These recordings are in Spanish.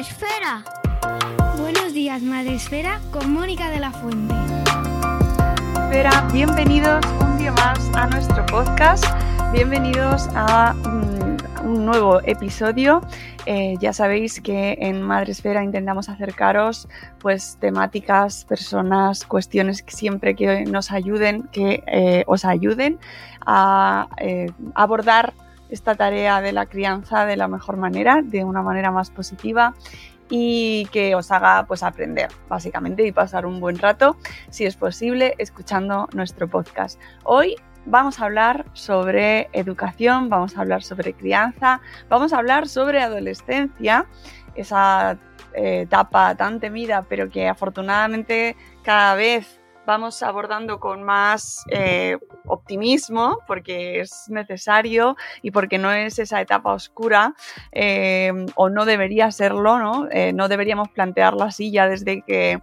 días, Madre Esfera. Buenos días, Madre Esfera, con Mónica de la Fuente. Esfera, bienvenidos un día más a nuestro podcast. Bienvenidos a un, un nuevo episodio. Eh, ya sabéis que en Madre Esfera intentamos acercaros pues temáticas, personas, cuestiones que siempre que nos ayuden, que eh, os ayuden a eh, abordar esta tarea de la crianza de la mejor manera, de una manera más positiva y que os haga pues aprender básicamente y pasar un buen rato, si es posible, escuchando nuestro podcast. Hoy vamos a hablar sobre educación, vamos a hablar sobre crianza, vamos a hablar sobre adolescencia, esa eh, etapa tan temida, pero que afortunadamente cada vez vamos abordando con más eh, optimismo porque es necesario y porque no es esa etapa oscura eh, o no debería serlo, ¿no? Eh, no deberíamos plantearla así ya desde que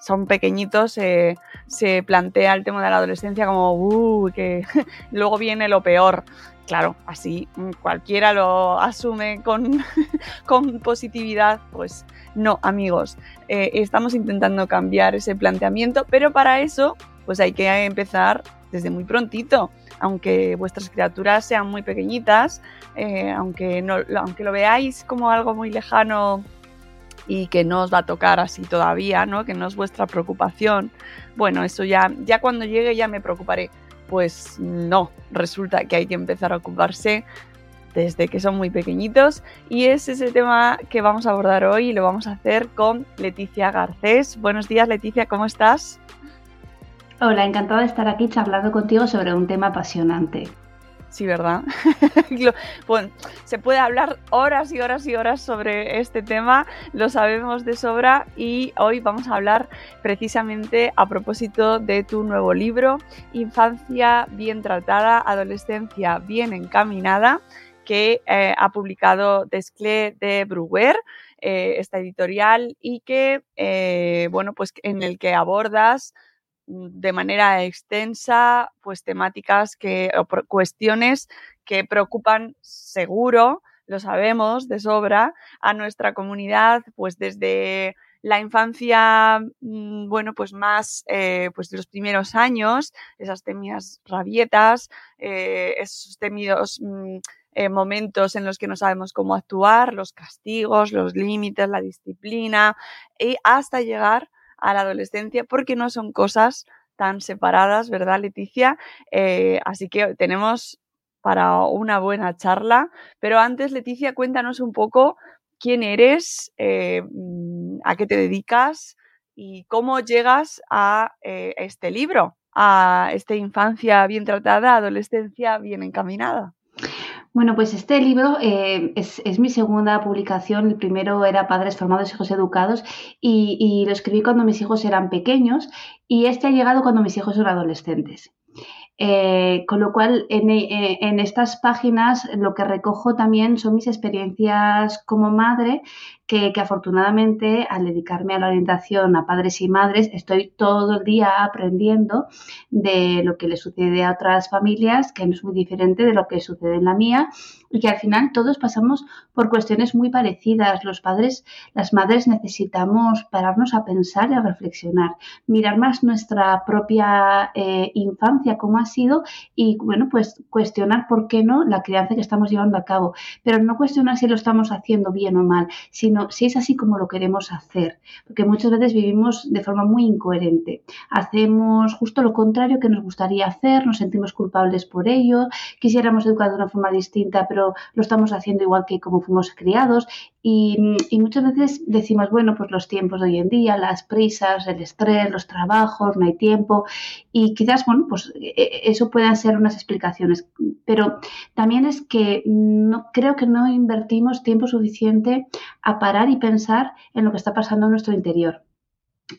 son pequeñitos se plantea el tema de la adolescencia como uh, que luego viene lo peor. Claro, así cualquiera lo asume con, con positividad, pues no, amigos, eh, estamos intentando cambiar ese planteamiento, pero para eso pues hay que empezar desde muy prontito, aunque vuestras criaturas sean muy pequeñitas, eh, aunque, no, aunque lo veáis como algo muy lejano y que no os va a tocar así todavía, ¿no? Que no es vuestra preocupación. Bueno, eso ya, ya cuando llegue ya me preocuparé. Pues no, resulta que hay que empezar a ocuparse desde que son muy pequeñitos y es ese tema que vamos a abordar hoy y lo vamos a hacer con Leticia Garcés. Buenos días Leticia, ¿cómo estás? Hola, encantada de estar aquí charlando contigo sobre un tema apasionante. Sí, ¿verdad? bueno, se puede hablar horas y horas y horas sobre este tema, lo sabemos de sobra y hoy vamos a hablar precisamente a propósito de tu nuevo libro, Infancia bien tratada, Adolescencia bien encaminada, que eh, ha publicado Desclé de Bruguer, eh, esta editorial, y que, eh, bueno, pues en el que abordas de manera extensa, pues temáticas que, o cuestiones que preocupan seguro, lo sabemos de sobra, a nuestra comunidad, pues desde la infancia, mm, bueno, pues más, eh, pues los primeros años, esas temidas rabietas, eh, esos temidos mm, eh, momentos en los que no sabemos cómo actuar, los castigos, los límites, la disciplina, y hasta llegar a la adolescencia, porque no son cosas tan separadas, ¿verdad, Leticia? Eh, así que tenemos para una buena charla. Pero antes, Leticia, cuéntanos un poco quién eres, eh, mm, a qué te dedicas y cómo llegas a eh, este libro, a esta infancia bien tratada, adolescencia bien encaminada. Bueno, pues este libro eh, es, es, mi segunda publicación. El primero era Padres Formados, Hijos Educados y, y, lo escribí cuando mis hijos eran pequeños y este ha llegado cuando mis hijos son adolescentes. Eh, con lo cual, en, eh, en, estas páginas lo que recojo también son mis experiencias como madre que, afortunadamente al dedicarme a la orientación a padres y madres estoy todo el día aprendiendo de lo que le sucede a otras familias, que no es muy diferente de lo que sucede en la mía y que al final todos pasamos por cuestiones muy parecidas. Los padres, las madres necesitamos pararnos a pensar y a reflexionar, mirar más nuestra propia eh, infancia, cómo ha sido y, bueno, pues cuestionar por qué no la crianza que estamos llevando a cabo, pero no cuestionar si lo estamos haciendo bien o mal, sino si es así como lo queremos hacer, porque muchas veces vivimos de forma muy incoherente. Hacemos justo lo contrario que nos gustaría hacer, nos sentimos culpables por ello, quisiéramos educar de una forma distinta, pero lo estamos haciendo igual que como fuimos criados y, muchas veces decimos, bueno, pues los tiempos de hoy en día, las prisas, el estrés, los trabajos, no hay tiempo y quizás, bueno, pues e, e, eso puedan ser unas explicaciones, pero también es que no creo que no invertimos tiempo suficiente a parar y pensar en lo que está pasando en nuestro interior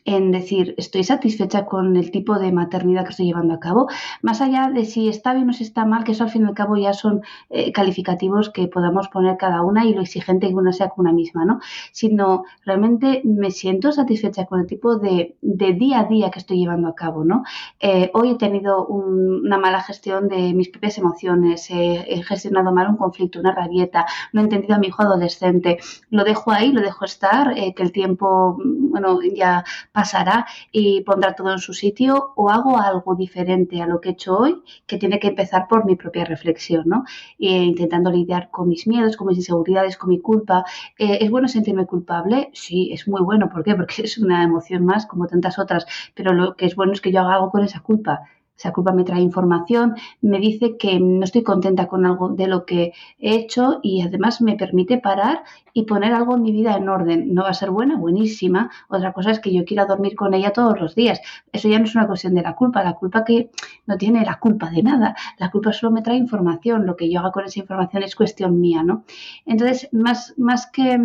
en decir, estoy satisfecha con el tipo de maternidad que estoy llevando a cabo, más allá de si está bien o si está mal, que eso al fin y al cabo ya son eh, calificativos que podamos poner cada una y lo exigente que una sea con una misma, ¿no? Sino realmente me siento satisfecha con el tipo de, día a día que estoy llevando a cabo, ¿no? Eh, hoy he tenido una mala gestión de mis propias emociones, he gestionado mal un conflicto, una rabieta, no he entendido a mi hijo adolescente, lo dejo ahí, lo dejo estar, eh, que el tiempo, bueno, ya pasará y pondrá todo en su sitio o hago algo diferente a lo que he hecho hoy que tiene que empezar por mi propia reflexión, ¿no? intentando lidiar con mis miedos, con mis inseguridades, con mi culpa. Eh, ¿Es bueno sentirme culpable? Sí, es muy bueno. ¿Por qué? Porque es una emoción más como tantas otras, pero lo que es bueno es que yo haga algo con esa culpa esa culpa me trae información, me dice que no estoy contenta con algo de lo que he hecho y además me permite parar y poner algo en mi vida en orden. No va a ser buena, buenísima. Otra cosa es que yo quiera dormir con ella todos los días. Eso ya no es una cuestión de la culpa. La culpa que no tiene la culpa de nada. La culpa solo me trae información. Lo que yo haga con esa información es cuestión mía, ¿no? Entonces, más, más que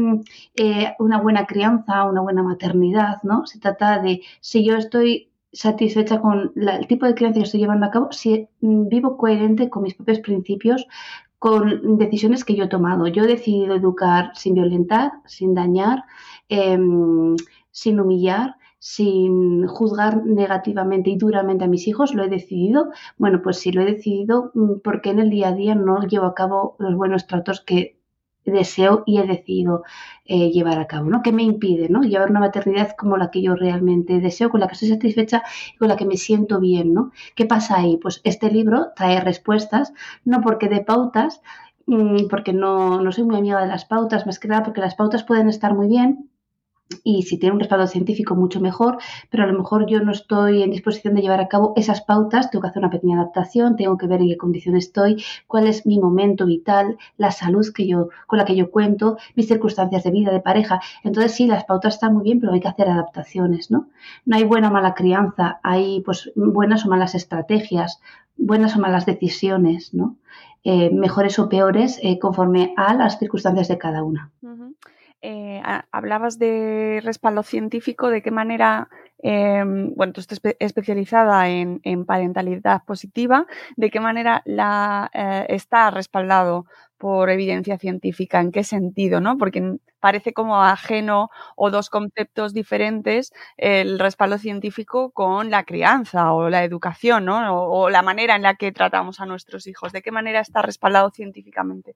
eh, una buena crianza, una buena maternidad, ¿no? Se trata de si yo estoy satisfecha con el tipo de crianza que estoy llevando a cabo si mm, vivo coherente con mis propios principios, con decisiones que yo he tomado. Yo he decidido educar sin violentar, sin dañar, em, sin humillar, sin juzgar negativamente y duramente a mis hijos, lo he decidido. Bueno, pues si lo he decidido, mm, porque en el día a día no llevo a cabo los buenos tratos que deseo y he decidido eh, llevar a cabo, ¿no? ¿Qué me impide, ¿no? Llevar una maternidad como la que yo realmente deseo, con la que estoy satisfecha y con la que me siento bien, ¿no? ¿Qué pasa ahí? Pues este libro trae respuestas, no porque de pautas, mm, porque no, no soy muy amiga de las pautas, más que nada porque las pautas pueden estar muy bien, y si tiene un respaldo científico mucho mejor, pero a lo mejor yo no estoy en disposición de llevar a cabo esas pautas, tengo que hacer una pequeña adaptación, tengo que ver en qué condición estoy, cuál es mi momento vital, la salud que yo, con la que yo cuento, mis circunstancias de vida, de pareja. Entonces sí, las pautas están muy bien, pero hay que hacer adaptaciones, ¿no? No hay buena o mala crianza, hay pues buenas o malas estrategias, buenas o malas decisiones, ¿no? Eh, mejores o peores eh, conforme a las circunstancias de cada una. Eh, hablabas de respaldo científico, de qué manera, em, bueno, tú estás especializada en, parentalidad positiva, de qué manera la, eh, está respaldado por evidencia científica, en qué sentido, ¿no? Porque parece como ajeno o dos conceptos diferentes el respaldo científico con la crianza o la educación, ¿no? o la manera en la que tratamos a nuestros hijos. ¿De qué manera está respaldado científicamente?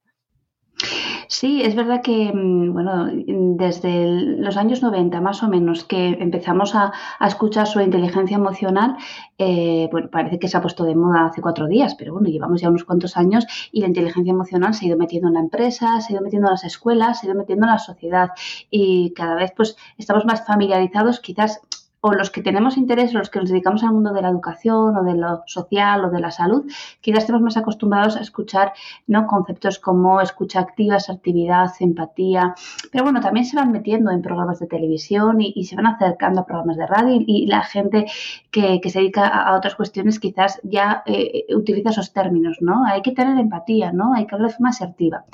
Sí, es verdad que, mm, bueno, desde los años 90 más o menos que empezamos a, escuchar sobre inteligencia emocional, eh, bueno, parece que se ha puesto de moda hace cuatro días, pero bueno, llevamos ya unos cuantos años y la inteligencia emocional se ha ido metiendo en la empresa, se ha ido metiendo en las escuelas, se ha ido metiendo en la sociedad. Y cada vez pues estamos más familiarizados quizás o los que tenemos interés, los que nos dedicamos al mundo de la educación o de lo social o de la salud, quizás estemos más acostumbrados a escuchar ¿no? conceptos como escucha activa, asertividad, empatía, pero bueno, también se van metiendo en programas de televisión y, se van acercando a programas de radio y, la gente que, se dedica a, otras cuestiones quizás ya eh, utiliza esos términos, ¿no? Hay que tener empatía, ¿no? Hay que hablar de forma asertiva.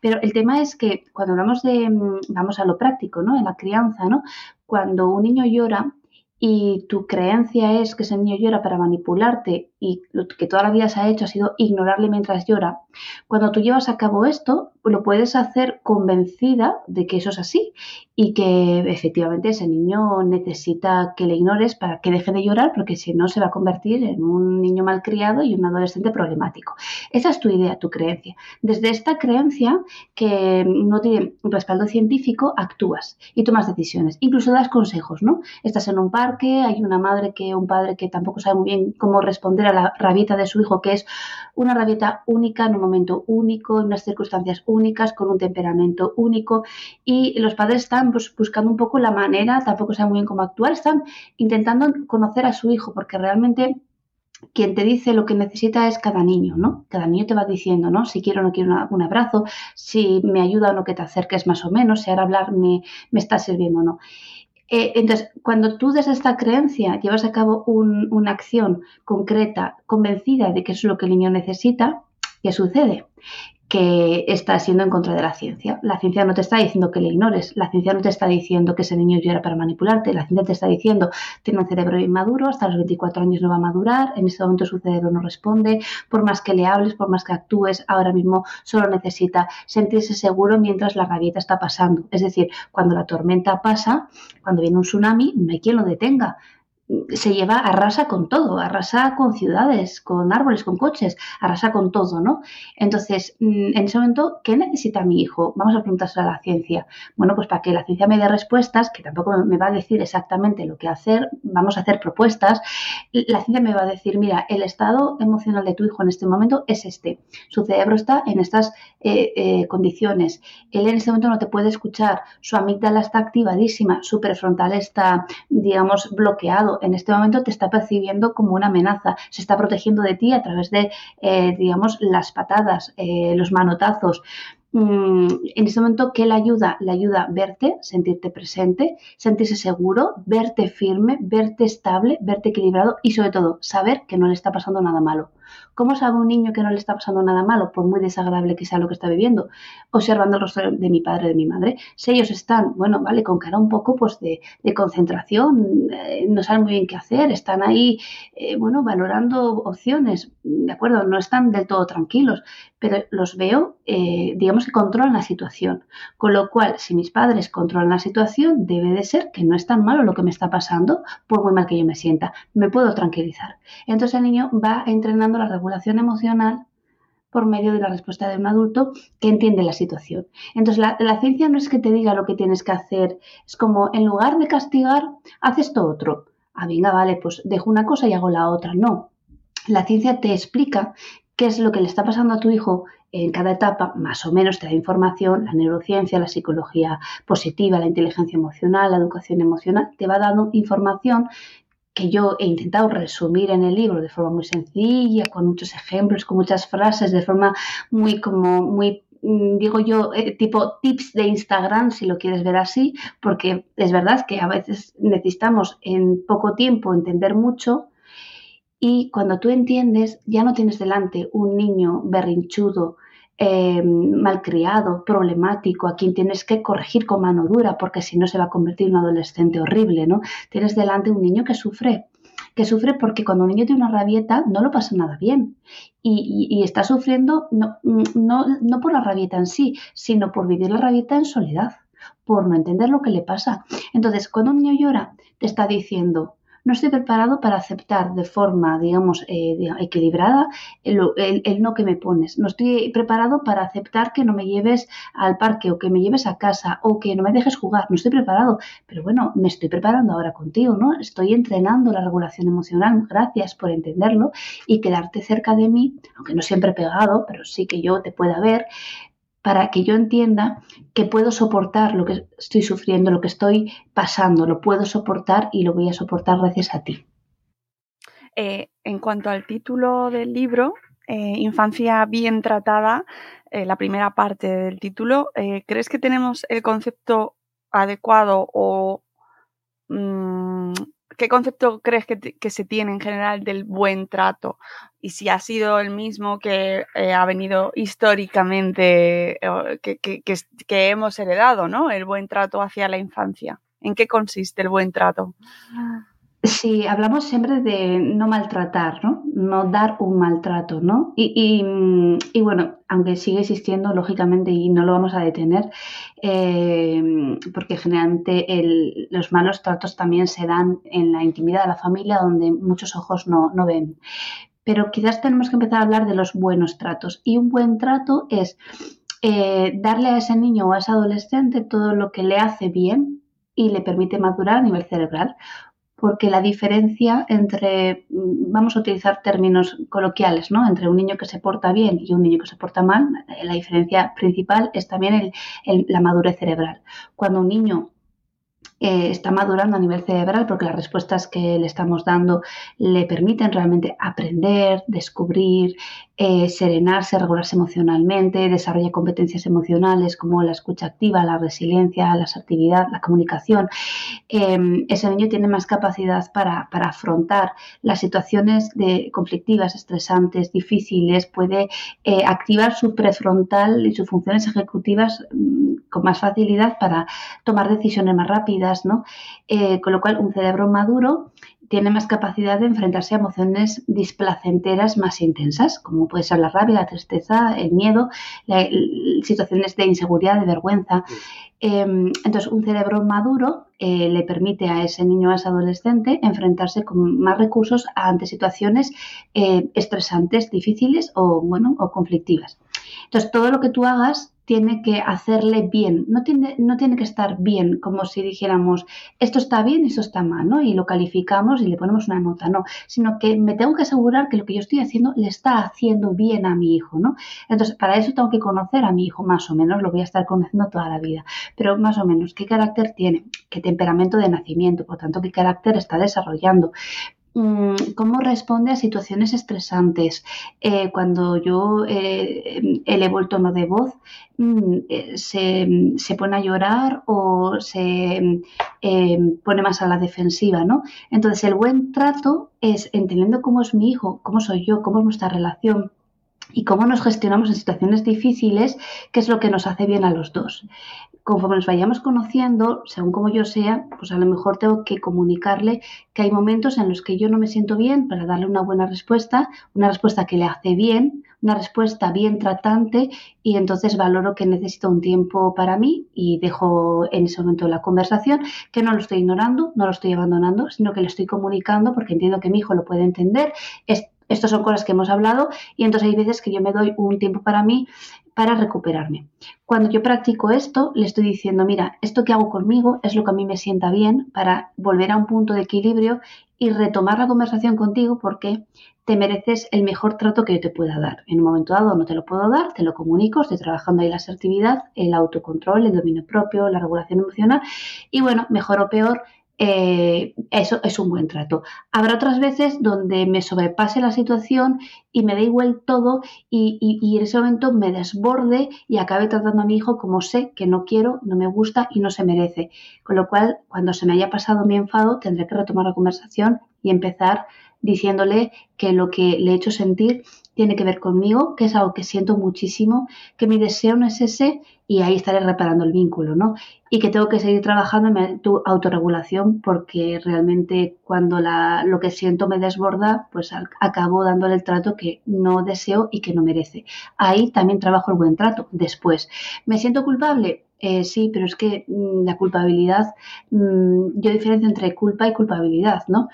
Pero el tema es que cuando hablamos de, mm, vamos a lo práctico, ¿no? En la crianza, ¿no? Cuando un niño llora, y tu creencia es que ese niño llora para manipularte y lo que toda la vida se ha hecho ha sido ignorarle mientras llora, cuando tú llevas a cabo esto, lo puedes hacer convencida de que eso es así y que efectivamente ese niño necesita que le ignores para que deje de llorar porque si no se va a convertir en un niño malcriado y un adolescente problemático. Esa es tu idea, tu creencia. Desde esta creencia que no tiene respaldo científico, actúas y tomas decisiones, incluso das consejos, ¿no? Estás en un parque, hay una madre que un padre que tampoco sabe muy bien cómo responder a la rabieta de su hijo, que es una rabieta única en un momento único, en unas circunstancias únicas, con un temperamento único y los padres están pues, buscando un poco la manera, tampoco saben muy bien cómo actuar, están intentando conocer a su hijo porque realmente quien te dice lo que necesita es cada niño, ¿no? Cada niño te va diciendo, ¿no? Si quiero o no quiero un abrazo, si me ayuda o no que te acerques más o menos, si ahora hablar me, me está sirviendo o no. Eh, entonces, cuando tú desde esta creencia llevas a cabo una acción concreta, convencida de que es lo que el niño necesita, ¿qué sucede? Que está siendo en contra de la ciencia. La ciencia no te está diciendo que le ignores, la ciencia no te está diciendo que ese niño llora para manipularte, la ciencia te está diciendo tiene un cerebro inmaduro, hasta los 24 años no va a madurar, en ese momento su cerebro no responde, por más que le hables, por más que actúes, ahora mismo solo necesita sentirse seguro mientras la rabieta está pasando. Es decir, cuando la tormenta pasa, cuando viene un tsunami, no hay quien lo detenga se lleva, arrasa con todo, arrasa con ciudades, con árboles, con coches, arrasa con todo, ¿no? Entonces, mm, en ese momento, ¿qué necesita mi hijo? Vamos a preguntarse a la ciencia. Bueno, pues para que la ciencia me dé respuestas, que tampoco me va a decir exactamente lo que hacer, vamos a hacer propuestas. La ciencia me va a decir, mira, el estado emocional de tu hijo en este momento es este. Su cerebro está en estas eh, eh, condiciones. Él en este momento no te puede escuchar. Su amígdala está activadísima, su prefrontal está, digamos, bloqueado en este momento te está percibiendo como una amenaza, se está protegiendo de ti a través de, eh, digamos, las patadas, eh, los manotazos. Mm, en este momento, ¿qué le ayuda? Le ayuda verte, sentirte presente, sentirse seguro, verte firme, verte estable, verte equilibrado y sobre todo saber que no le está pasando nada malo. ¿Cómo sabe un niño que no le está pasando nada malo, por muy desagradable que sea lo que está viviendo? Observando el rostro de mi padre, de mi madre. Si ellos están, bueno, vale, con cara un poco pues de, concentración, eh, no saben muy bien qué hacer, están ahí, eh, bueno, valorando opciones, ¿de acuerdo? No están del todo tranquilos, pero los veo, eh, digamos que controlan la situación. Con lo cual, si mis padres controlan la situación, debe de ser que no es tan malo lo que me está pasando, por muy mal que yo me sienta. Me puedo tranquilizar. Entonces el niño va entrenando la regulación emocional por medio de la respuesta de un adulto que entiende la situación. Entonces, la, ciencia no es que te diga lo que tienes que hacer, es como en lugar de castigar, haces esto otro. Ah, venga, vale, pues dejo una cosa y hago la otra. No. La ciencia te explica qué es lo que le está pasando a tu hijo en cada etapa, más o menos te da información, la neurociencia, la psicología positiva, la inteligencia emocional, la educación emocional, te va dando información que yo he intentado resumir en el libro de forma muy sencilla, con muchos ejemplos, con muchas frases, de forma muy como muy mm, digo yo, eh, tipo tips de Instagram, si lo quieres ver así, porque es verdad que a veces necesitamos en poco tiempo entender mucho y cuando tú entiendes, ya no tienes delante un niño berrinchudo eh, malcriado, problemático, a quien tienes que corregir con mano dura, porque si no se va a convertir en un adolescente horrible, ¿no? Tienes delante un niño que sufre, que sufre porque cuando un niño tiene una rabieta no lo pasa nada bien y, está sufriendo no, no, no por la rabieta en sí, sino por vivir la rabieta en soledad, por no entender lo que le pasa. Entonces, cuando un niño llora, te está diciendo, no estoy preparado para aceptar de forma, digamos, eh, equilibrada el, no que me pones. No estoy preparado para aceptar que no me lleves al parque o que me lleves a casa o que no me dejes jugar. No estoy preparado. Pero bueno, me estoy preparando ahora contigo, ¿no? Estoy entrenando la regulación emocional. Gracias por entenderlo y quedarte cerca de mí, aunque no siempre pegado, pero sí que yo te pueda ver para que yo entienda que puedo soportar lo que estoy sufriendo, lo que estoy pasando, lo puedo soportar y lo voy a soportar gracias a ti. Eh, en cuanto al título del libro, eh, Infancia bien tratada, eh, la primera parte del título, ¿crees que tenemos el concepto adecuado o mm, ¿qué concepto crees que, se tiene en general del buen trato? Y si ha sido el mismo que eh, ha venido históricamente, que, que, hemos heredado, ¿no? El buen trato hacia la infancia. ¿En qué consiste el buen trato? Sí, hablamos siempre de no maltratar, ¿no? no dar un maltrato, ¿no? Y, bueno, aunque sigue existiendo, lógicamente, y no lo vamos a detener, eh, porque generalmente los malos tratos también se dan en la intimidad de la familia, donde muchos ojos no, no ven. Pero quizás tenemos que empezar a hablar de los buenos tratos. Y un buen trato es eh, darle a ese niño o a ese adolescente todo lo que le hace bien y le permite madurar a nivel cerebral. Porque la diferencia entre, vamos a utilizar términos coloquiales, ¿no? Entre un niño que se porta bien y un niño que se porta mal, la diferencia principal es también la madurez cerebral. Cuando un niño eh, está madurando a nivel cerebral porque las respuestas que le estamos dando le permiten realmente aprender, descubrir, eh, serenarse, regularse emocionalmente, desarrolla competencias emocionales como la escucha activa, la resiliencia, la asertividad, la comunicación. Em, ese niño tiene más capacidad para, afrontar las situaciones de, conflictivas, estresantes, difíciles, puede eh, activar su prefrontal y sus funciones ejecutivas mm, con más facilidad para tomar decisiones más rápidas, ¿no? Eh, con lo cual, un cerebro maduro tiene más capacidad de enfrentarse a emociones displacenteras más intensas, como puede ser la rabia, la tristeza, el miedo, situaciones de inseguridad, de vergüenza. Em, entonces, un cerebro maduro eh, le permite a ese niño o a ese adolescente enfrentarse con más recursos ante situaciones eh, estresantes, difíciles o, bueno, o conflictivas. Entonces, todo lo que tú hagas tiene que hacerle bien, no tiene, no tiene que estar bien, como si dijéramos, esto está bien, eso está mal, ¿no? Y lo calificamos y le ponemos una nota, no, sino que me tengo que asegurar que lo que yo estoy haciendo le está haciendo bien a mi hijo, ¿no? Entonces, para eso tengo que conocer a mi hijo más o menos, lo voy a estar conociendo toda la vida, pero más o menos, ¿qué carácter tiene? ¿Qué temperamento de nacimiento? Por tanto, ¿qué carácter está desarrollando? Mm, cómo responde a situaciones estresantes. Eh, cuando yo eh, elevo el tono de voz, mm, eh, se, pone a llorar o se pone más a la defensiva, ¿no? Entonces, el buen trato es entendiendo cómo es mi hijo, cómo soy yo, cómo es nuestra relación y cómo nos gestionamos en situaciones difíciles, qué es lo que nos hace bien a los dos conforme nos vayamos conociendo, según como yo sea, pues a lo mejor tengo que comunicarle que hay momentos en los que yo no me siento bien para darle una buena respuesta, una respuesta que le hace bien, una respuesta bien tratante y entonces valoro que necesito un tiempo para mí y dejo en ese momento la conversación, que no lo estoy ignorando, no lo estoy abandonando, sino que le estoy comunicando porque entiendo que mi hijo lo puede entender. Estas son cosas que hemos hablado y entonces hay veces que yo me doy un tiempo para mí para recuperarme. Cuando yo practico esto, le estoy diciendo, mira, esto que hago conmigo es lo que a mí me sienta bien para volver a un punto de equilibrio y retomar la conversación contigo porque te mereces el mejor trato que yo te pueda dar. En un momento dado no te lo puedo dar, te lo comunico, estoy trabajando ahí la asertividad, el autocontrol, el dominio propio, la regulación emocional y bueno, mejor o peor, eh, eso es un buen trato. Habrá otras veces donde me sobrepase la situación y me da igual todo y, en ese momento me desborde y acabe tratando a mi hijo como sé que no quiero, no me gusta y no se merece. Con lo cual, cuando se me haya pasado mi enfado, tendré que retomar la conversación y empezar diciéndole que lo que le he hecho sentir tiene que ver conmigo, que es algo que siento muchísimo, que mi deseo no es ese y ahí estaré reparando el vínculo, ¿no? Y que tengo que seguir trabajando en tu autorregulación porque realmente cuando la, lo que siento me desborda, pues acabo dándole el trato que no deseo y que no merece. Ahí también trabajo el buen trato después. ¿Me siento culpable? Eh, sí, pero es que mm, la culpabilidad, mm, yo diferencio entre culpa y culpabilidad, ¿no?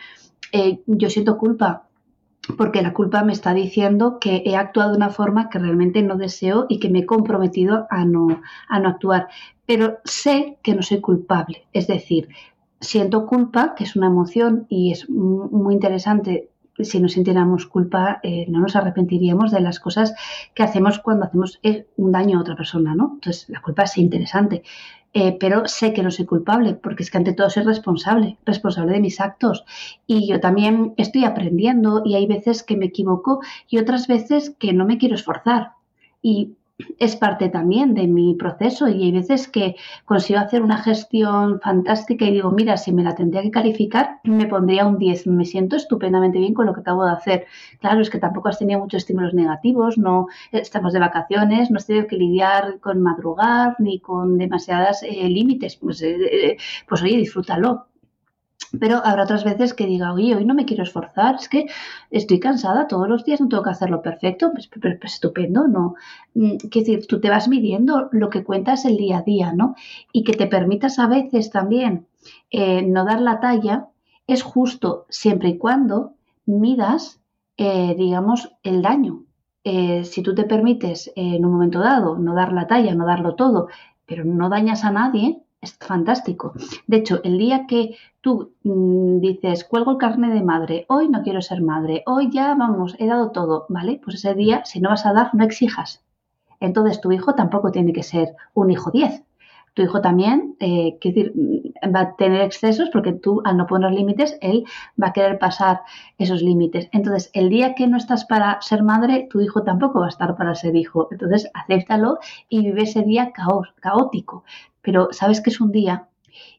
Eh, yo siento culpa porque la culpa me está diciendo que he actuado de una forma que realmente no deseo y que me he comprometido a no, a no actuar. Pero sé que no soy culpable, es decir, siento culpa, que es una emoción y es muy interesante. Si no sintiéramos culpa, eh, no nos arrepentiríamos de las cosas que hacemos cuando hacemos eh, un daño a otra persona, ¿no? Entonces, la culpa es interesante. Eh, pero sé que no soy culpable, porque es que ante todo soy responsable, responsable de mis actos. Y yo también estoy aprendiendo y hay veces que me equivoco y otras veces que no me quiero esforzar. Y es parte también de mi proceso y hay veces que consigo hacer una gestión fantástica y digo, mira, si me la tendría que calificar, me pondría un 10, me siento estupendamente bien con lo que acabo de hacer. Claro, es que tampoco has tenido muchos estímulos negativos, no estamos de vacaciones, no has tenido que lidiar con madrugar ni con demasiadas eh, límites, pues, eh, eh, pues oye, disfrútalo. Pero habrá otras veces que diga, oye, hoy no me quiero esforzar, es que estoy cansada todos los días, no tengo que hacerlo perfecto, pues, pues, pues estupendo, ¿no? Mm, quiero decir, tú te vas midiendo lo que cuentas el día a día, ¿no? Y que te permitas a veces también eh, no dar la talla, es justo siempre y cuando midas, eh, digamos, el daño. Eh, si tú te permites en un momento dado no dar la talla, no darlo todo, pero no dañas a nadie, es fantástico. De hecho, el día que tú mm, dices, cuelgo el carnet de madre, hoy no quiero ser madre, hoy ya, vamos, he dado todo, ¿vale? Pues ese día, si no vas a dar, no exijas. Entonces tu hijo tampoco tiene que ser un hijo 10. Tu hijo también, eh, decir, mm, va a tener excesos porque tú al no poner límites, él va a querer pasar esos límites. Entonces, el día que no estás para ser madre, tu hijo tampoco va a estar para ser hijo. Entonces, acéptalo y vive ese día caótico pero sabes que es un día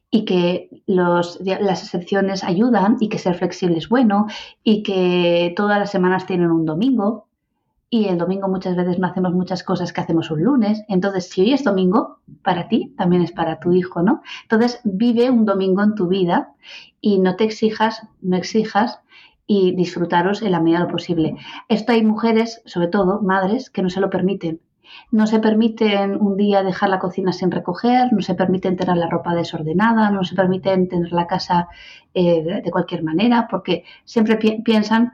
y que las excepciones ayudan y que ser flexible es bueno y que todas las semanas tienen un domingo y el domingo muchas veces no hacemos muchas cosas que hacemos un lunes. Entonces, si hoy es domingo, para ti también es para tu hijo, ¿no? Entonces, vive un domingo en tu vida y no te exijas, no exijas y disfrutaros en la medida de lo posible. Esto hay mujeres, sobre todo madres, que no se lo permiten no se permiten un día dejar la cocina sin recoger, no se permiten tener la ropa desordenada, no se permiten tener la casa eh, de cualquier manera, porque siempre piensan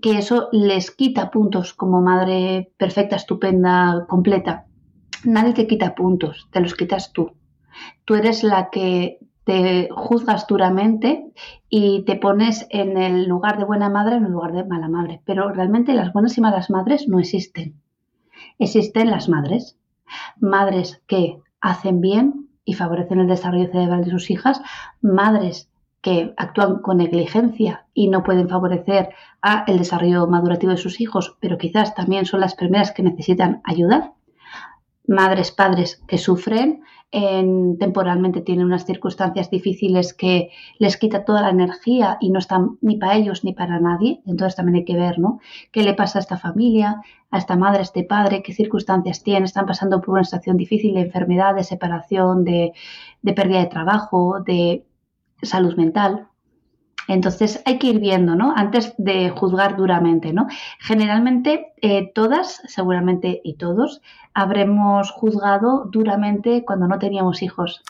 que eso les quita puntos como madre perfecta, estupenda, completa. Nadie te quita puntos, te los quitas tú. Tú eres la que te juzgas duramente y te pones en el lugar de buena madre en el lugar de mala madre. Pero realmente las buenas y malas madres no existen existen las madres. Madres que hacen bien y favorecen el desarrollo cerebral de sus hijas, madres que actúan con negligencia y no pueden favorecer el desarrollo madurativo de sus hijos, pero quizás también son las primeras que necesitan ayuda. Madres, padres que sufren temporalmente tienen unas circunstancias difíciles que les quita toda la energía y no están ni para ellos ni para nadie. Entonces también hay que ver, ¿no? ¿Qué le pasa a esta familia, a esta madre, a este padre? ¿Qué circunstancias tienen? ¿Están pasando por una situación difícil de enfermedad, de separación, de, de pérdida de trabajo, de salud mental? Entonces hay que ir viendo, ¿no? Antes de juzgar duramente, ¿no? Generalmente eh, todas, seguramente y todos, habremos juzgado duramente cuando no teníamos hijos.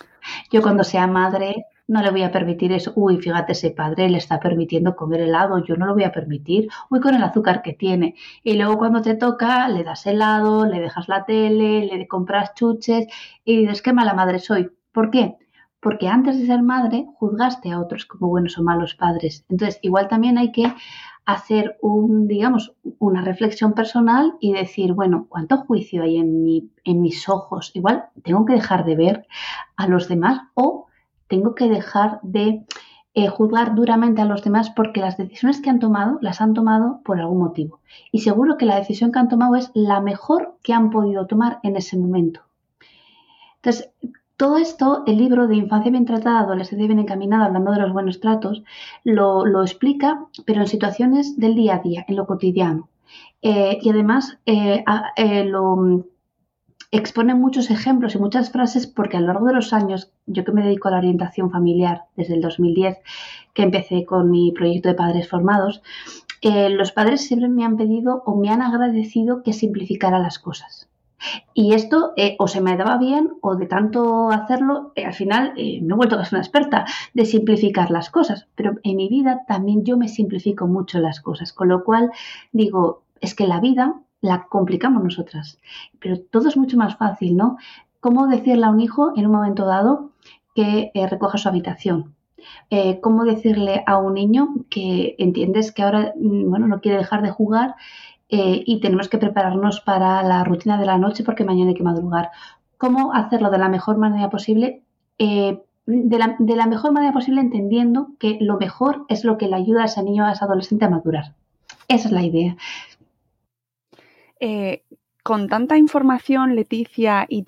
Yo cuando sea madre no le voy a permitir eso. Uy, fíjate, ese padre le está permitiendo comer helado, yo no lo voy a permitir. Uy, con el azúcar que tiene. Y luego cuando te toca, le das helado, le dejas la tele, le compras chuches y dices, qué mala madre soy. ¿Por qué? Porque antes de ser madre juzgaste a otros como buenos o malos padres. Entonces, igual también hay que hacer un, digamos, una reflexión personal y decir, bueno, ¿cuánto juicio hay en, en mis ojos? Igual tengo que dejar de ver a los demás o tengo que dejar de eh, juzgar duramente a los demás porque las decisiones que han tomado las han tomado por algún motivo. Y seguro que la decisión que han tomado es la mejor que han podido tomar en ese momento. Entonces, todo esto, el libro de Infancia bien tratada, Adolescencia bien encaminada, hablando de los buenos tratos, lo, explica, pero en situaciones del día a día, en lo cotidiano. Eh, y además eh, eh, lo expone muchos ejemplos y muchas frases porque a lo largo de los años, yo que me dedico a la orientación familiar desde el 2010, que empecé con mi proyecto de padres formados, los padres siempre me han pedido o me han agradecido que simplificara las cosas. Y esto eh, o se me daba bien o de tanto hacerlo, eh, al final eh, me he vuelto casi una experta de simplificar las cosas. Pero en mi vida también yo me simplifico mucho las cosas, con lo cual digo, es que la vida la complicamos nosotras, pero todo es mucho más fácil, ¿no? ¿Cómo decirle a un hijo en un momento dado que recoja su habitación? ¿Cómo decirle a un niño que entiendes que ahora, mm, bueno, no quiere dejar de jugar eh, y tenemos que prepararnos para la rutina de la noche porque mañana hay que madrugar. ¿Cómo hacerlo de la mejor manera posible? Eh, de, la, mejor manera posible entendiendo que lo mejor es lo que le ayuda a ese niño, a ese adolescente a madurar. Esa es la idea. Eh, con tanta información, Leticia, y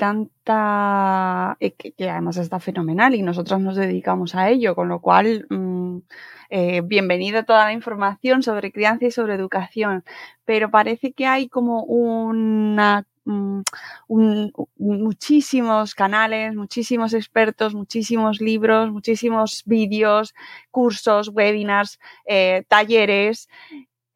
tanta... que, además está fenomenal y nosotros nos dedicamos a ello, con lo cual... Mm, eh, bienvenida toda la información sobre crianza y sobre educación, pero parece que hay como una mm, muchísimos canales, muchísimos expertos, muchísimos libros, muchísimos vídeos, cursos, webinars, eh, talleres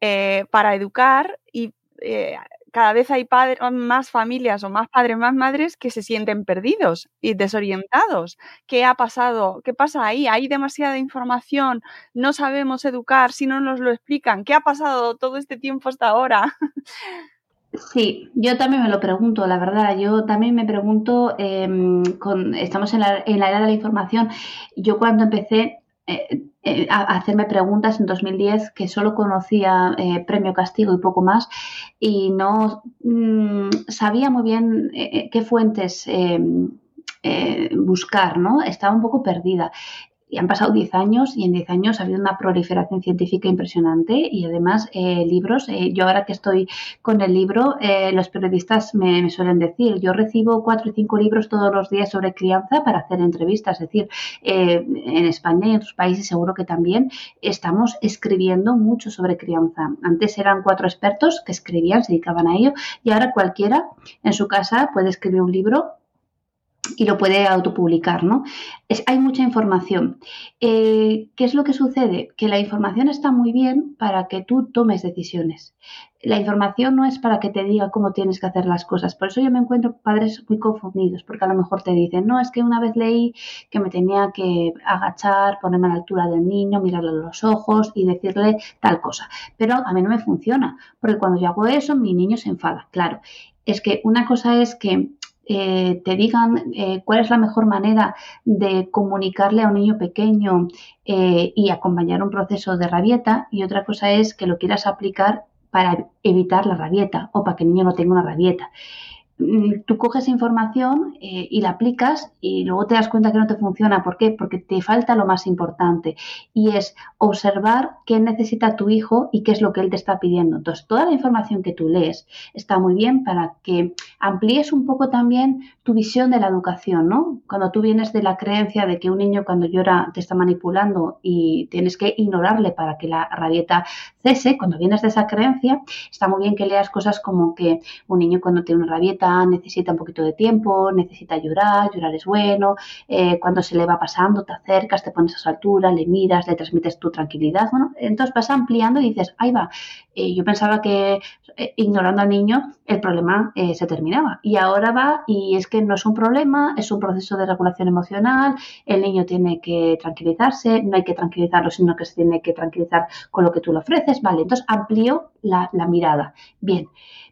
eh, para educar y eh, cada vez hay más familias o más padres, más madres que se sienten perdidos y desorientados. ¿Qué ha pasado? ¿Qué pasa ahí? Hay demasiada información, no sabemos educar si no nos lo explican. ¿Qué ha pasado todo este tiempo hasta ahora? Sí, yo también me lo pregunto, la verdad. Yo también me pregunto, em, estamos en la, en la era de la información. Yo cuando empecé eh, eh, hacerme preguntas en 2010 que solo conocía eh, premio castigo y poco más y no mm, sabía muy bien qué fuentes buscar, ¿no? Estaba un poco perdida y han pasado 10 años y en 10 años ha habido una proliferación científica impresionante y además eh, libros, eh, yo ahora que estoy con el libro, eh, los periodistas me, suelen decir, yo recibo 4 o 5 libros todos los días sobre crianza para hacer entrevistas, es decir, en España y en otros países seguro que también estamos escribiendo mucho sobre crianza. Antes eran cuatro expertos que escribían, se dedicaban a ello y ahora cualquiera en su casa puede escribir un libro y lo puede autopublicar, ¿no? Es, hay mucha información. Eh, ¿Qué es lo que sucede? Que la información está muy bien para que tú tomes decisiones. La información no es para que te diga cómo tienes que hacer las cosas. Por eso yo me encuentro padres muy confundidos, porque a lo mejor te dicen, no, es que una vez leí que me tenía que agachar, ponerme a la altura del niño, mirarle a los ojos y decirle tal cosa. Pero a mí no me funciona, porque cuando yo hago eso, mi niño se enfada. Claro, es que una cosa es que eh, te digan eh, cuál es la mejor manera de comunicarle a un niño pequeño eh, y acompañar un proceso de rabieta y otra cosa es que lo quieras aplicar para evitar la rabieta o para que el niño no tenga una rabieta. Mm, tú coges información eh, y la aplicas y luego te das cuenta que no te funciona. ¿Por qué? Porque te falta lo más importante y es observar qué necesita tu hijo y qué es lo que él te está pidiendo. Entonces, toda la información que tú lees está muy bien para que amplíes un poco también tu visión de la educación, ¿no? Cuando tú vienes de la creencia de que un niño cuando llora te está manipulando y tienes que ignorarle para que la rabieta cese, cuando vienes de esa creencia, está muy bien que leas cosas como que un niño cuando tiene una rabieta necesita un poquito de tiempo, necesita llorar, llorar es bueno, eh, cuando se le va pasando, te acercas, te pones a su altura, le miras, le transmites tu tranquilidad, bueno, entonces vas ampliando y dices, ahí va, eh, yo pensaba que eh, ignorando al niño el problema se terminaba y ahora va y es que no es un problema, es un proceso de regulación emocional, el niño tiene que tranquilizarse, no hay que tranquilizarlo, sino que se tiene que tranquilizar con lo que tú le ofreces, vale, entonces amplío la, la mirada. Bien,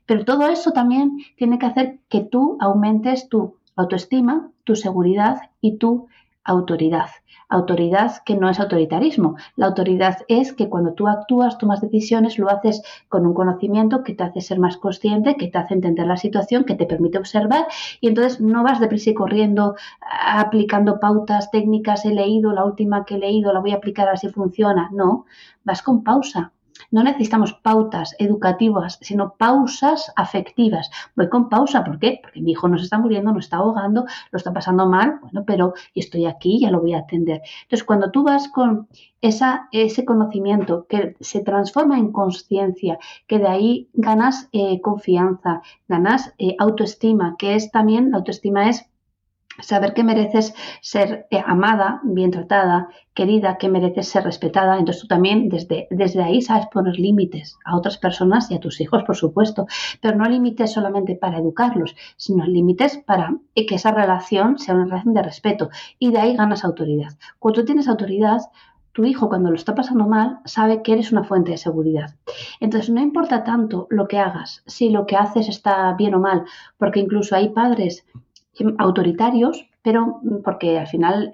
pero todo eso también tiene que hacer que tú aumentes tu autoestima, tu seguridad y tu autoridad. Autoridad que no es autoritarismo. La autoridad es que cuando tú actúas, tomas decisiones, lo haces con un conocimiento que te hace ser más consciente, que te hace entender la situación, que te permite observar y entonces no vas deprisa y corriendo aplicando pautas técnicas, he leído la última que he leído, la voy a aplicar así funciona. No, vas con pausa, no necesitamos pautas educativas, sino pausas afectivas. Voy con pausa, ¿por qué? Porque mi hijo no está muriendo, no está ahogando, lo está pasando mal, bueno, pero estoy aquí, ya lo voy a atender. Entonces, cuando tú vas con esa, ese conocimiento que se transforma en conciencia, que de ahí ganas eh, confianza, ganas eh, autoestima, que es también, la autoestima es saber que mereces ser eh, amada, bien tratada, querida, que mereces ser respetada. Entonces tú también desde, desde ahí sabes poner límites a otras personas y a tus hijos, por supuesto, pero no límites solamente para educarlos, sino límites para que esa relación sea una relación de respeto y de ahí ganas autoridad. Cuando tú tienes autoridad, tu hijo cuando lo está pasando mal sabe que eres una fuente de seguridad. Entonces no importa tanto lo que hagas, si lo que haces está bien o mal, porque incluso hay padres autoritarios, pero porque al final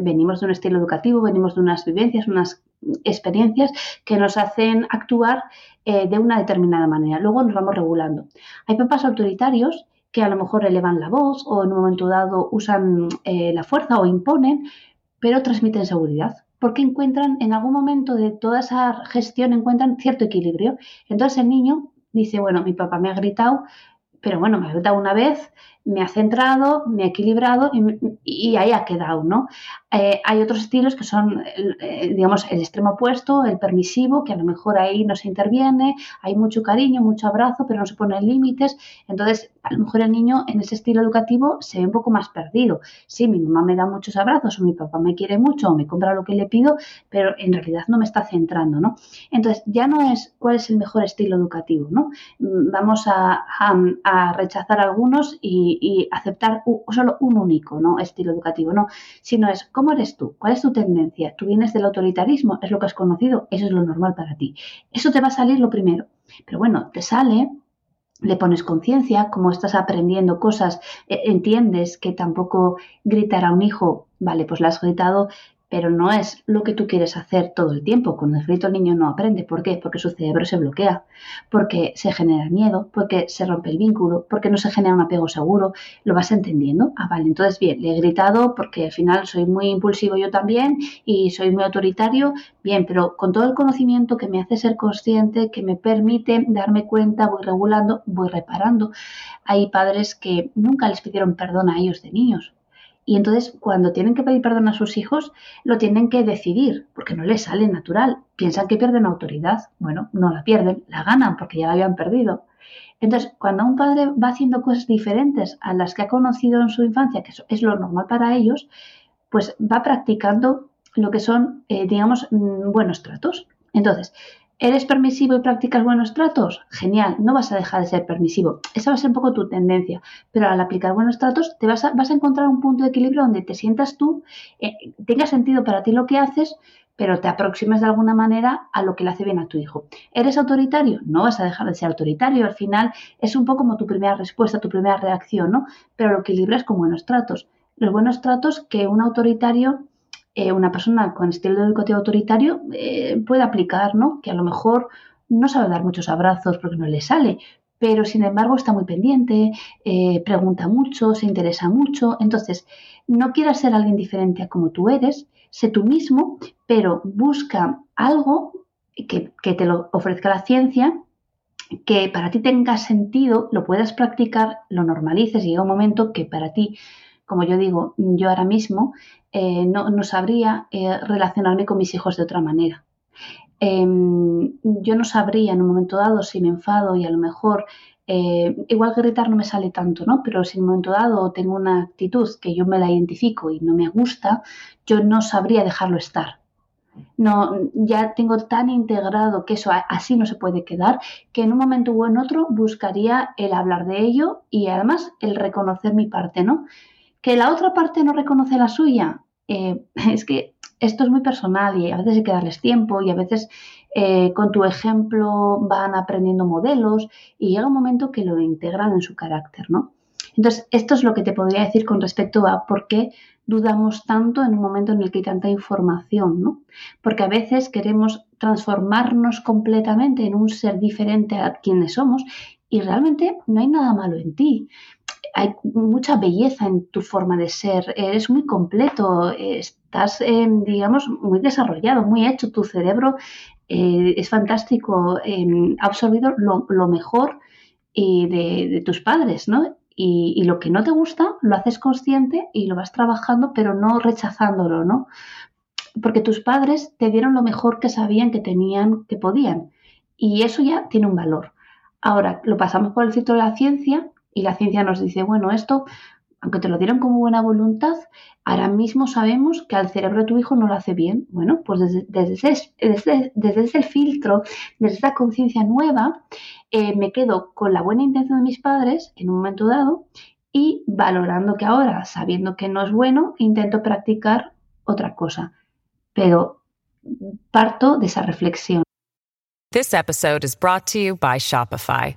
venimos de un estilo educativo, venimos de unas vivencias, unas experiencias que nos hacen actuar eh, de una determinada manera. Luego nos vamos regulando. Hay papás autoritarios que a lo mejor elevan la voz o en un momento dado usan eh, la fuerza o imponen, pero transmiten seguridad porque encuentran en algún momento de toda esa gestión encuentran cierto equilibrio. Entonces el niño dice, bueno, mi papá me ha gritado, pero bueno, me ha gritado una vez, me ha centrado, me ha equilibrado y, ahí ha quedado, ¿no? Eh, hay otros estilos que son, eh, digamos, el extremo opuesto, el permisivo, que a lo mejor ahí no se interviene, hay mucho cariño, mucho abrazo, pero no se ponen límites. Entonces, a lo mejor el niño en ese estilo educativo se ve un poco más perdido. Sí, mi mamá me da muchos abrazos, o mi papá me quiere mucho, o me compra lo que le pido, pero en realidad no me está centrando, ¿no? Entonces, ya no es cuál es el mejor estilo educativo, ¿no? Mm, vamos a rechazar algunos y y, aceptar solo un único ¿no? estilo educativo, no, sino es cómo eres tú, cuál es tu tendencia, tú vienes del autoritarismo, es lo que has conocido, eso es lo normal para ti. Eso te va a salir lo primero, pero bueno, te sale, le pones conciencia, como estás aprendiendo cosas, e, entiendes que tampoco gritar a un hijo, vale, pues le has gritado, pero no es lo que tú quieres hacer todo el tiempo. Con el grito el niño no aprende. ¿Por qué? Porque su cerebro se bloquea, porque se genera miedo, porque se rompe el vínculo, porque no se genera un apego seguro. ¿Lo vas entendiendo? Ah, vale, entonces bien, le he gritado porque al final soy muy impulsivo yo también y soy muy autoritario. Bien, pero con todo el conocimiento que me hace ser consciente, que me permite darme cuenta, voy regulando, voy reparando. Hay padres que nunca les pidieron perdón a ellos de niños y entonces, cuando tienen que pedir perdón a sus hijos, lo tienen que decidir, porque no les sale natural. Piensan que pierden autoridad. Bueno, no la pierden, la ganan porque ya la habían perdido. Entonces, cuando un padre va haciendo cosas diferentes a las que ha conocido en su infancia, que es lo normal para ellos, pues va practicando lo que son, eh, digamos, mm, buenos tratos. Entonces, ¿Eres permisivo y practicas buenos tratos? Genial, no vas a dejar de ser permisivo. Esa va a ser un poco tu tendencia. Pero al aplicar buenos tratos te vas a, vas a encontrar un punto de equilibrio donde te sientas tú, eh, tenga sentido para ti lo que haces, pero te aproximes de alguna manera a lo que le hace bien a tu hijo. ¿Eres autoritario? No vas a dejar de ser autoritario. Al final es un poco como tu primera respuesta, tu primera reacción, ¿no? Pero lo equilibras con buenos tratos. Los buenos tratos que un autoritario eh, una persona con estilo educativo autoritario eh, puede aplicar, ¿no? Que a lo mejor no sabe dar muchos abrazos porque no le sale, pero sin embargo está muy pendiente, eh, pregunta mucho, se interesa mucho. Entonces, no quieras ser alguien diferente a como tú eres, sé tú mismo, pero busca algo que, que te lo ofrezca la ciencia que para ti tenga sentido, lo puedas practicar, lo normalices y llega un momento que para ti como yo digo, yo ahora mismo eh, no, sabría eh, relacionarme con mis hijos de otra manera. Em, yo no sabría en un momento dado si me enfado y a lo mejor eh, igual gritar no me sale tanto, ¿no? Pero si en un momento dado tengo una actitud que yo me la identifico y no me gusta, yo no sabría dejarlo estar. No, ya tengo tan integrado que eso así no se puede quedar, que en un momento u en otro buscaría el hablar de ello y además el reconocer mi parte, ¿no? Que la otra parte no reconoce la suya, eh, es que esto es muy personal y a veces hay que darles tiempo y a veces eh, con tu ejemplo van aprendiendo modelos y llega un momento que lo integran en su carácter, ¿no? Entonces, esto es lo que te podría decir con respecto a por qué dudamos tanto en un momento en el que hay tanta información, ¿no? Porque a veces queremos transformarnos completamente en un ser diferente a quienes somos y realmente no hay nada malo en ti hay mucha belleza en tu forma de ser, eres muy completo, estás, eh, digamos, muy desarrollado, muy hecho, tu cerebro eh, es fantástico, eh, ha absorbido lo, mejor de, tus padres, ¿no? Y, y, lo que no te gusta lo haces consciente y lo vas trabajando, pero no rechazándolo, ¿no? Porque tus padres te dieron lo mejor que sabían que tenían, que podían. Y eso ya tiene un valor. Ahora, lo pasamos por el filtro de la ciencia y la ciencia nos dice, bueno, esto, aunque te lo dieron como buena voluntad, ahora mismo sabemos que al cerebro de tu hijo no lo hace bien. Bueno, pues desde, desde, desde, ese filtro, desde esa conciencia nueva, eh, me quedo con la buena intención de mis padres en un momento dado y valorando que ahora, sabiendo que no es bueno, intento practicar otra cosa. Pero parto de esa reflexión. This episode is brought to you by Shopify.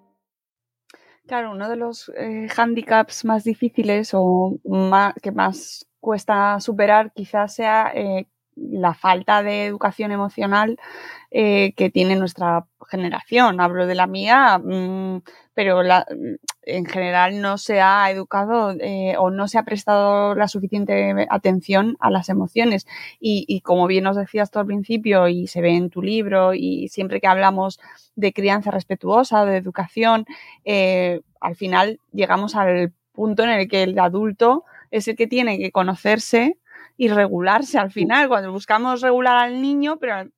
Claro, uno de los eh, handicaps más difíciles o que más cuesta superar quizás sea eh, la falta de educación emocional eh, que tiene nuestra generación. Hablo de la mía, mm, pero la, en general no se ha educado eh, o no se ha prestado la suficiente atención a las emociones. Y, como bien nos decías tú al principio y se ve en tu libro y siempre que hablamos de crianza respetuosa, de educación, eh, al final llegamos al punto en el que el adulto es el que tiene que conocerse y regularse al final, cuando buscamos regular al niño, pero al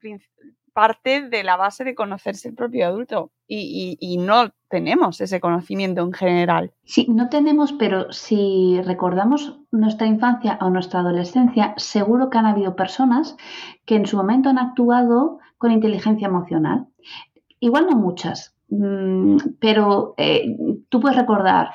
parte de la base de conocerse el propio adulto y, no tenemos ese conocimiento en general. Sí, no tenemos, pero si recordamos nuestra infancia o nuestra adolescencia, seguro que han habido personas que en su momento han actuado con inteligencia emocional. Igual no muchas, mmm, pero eh, tú puedes recordar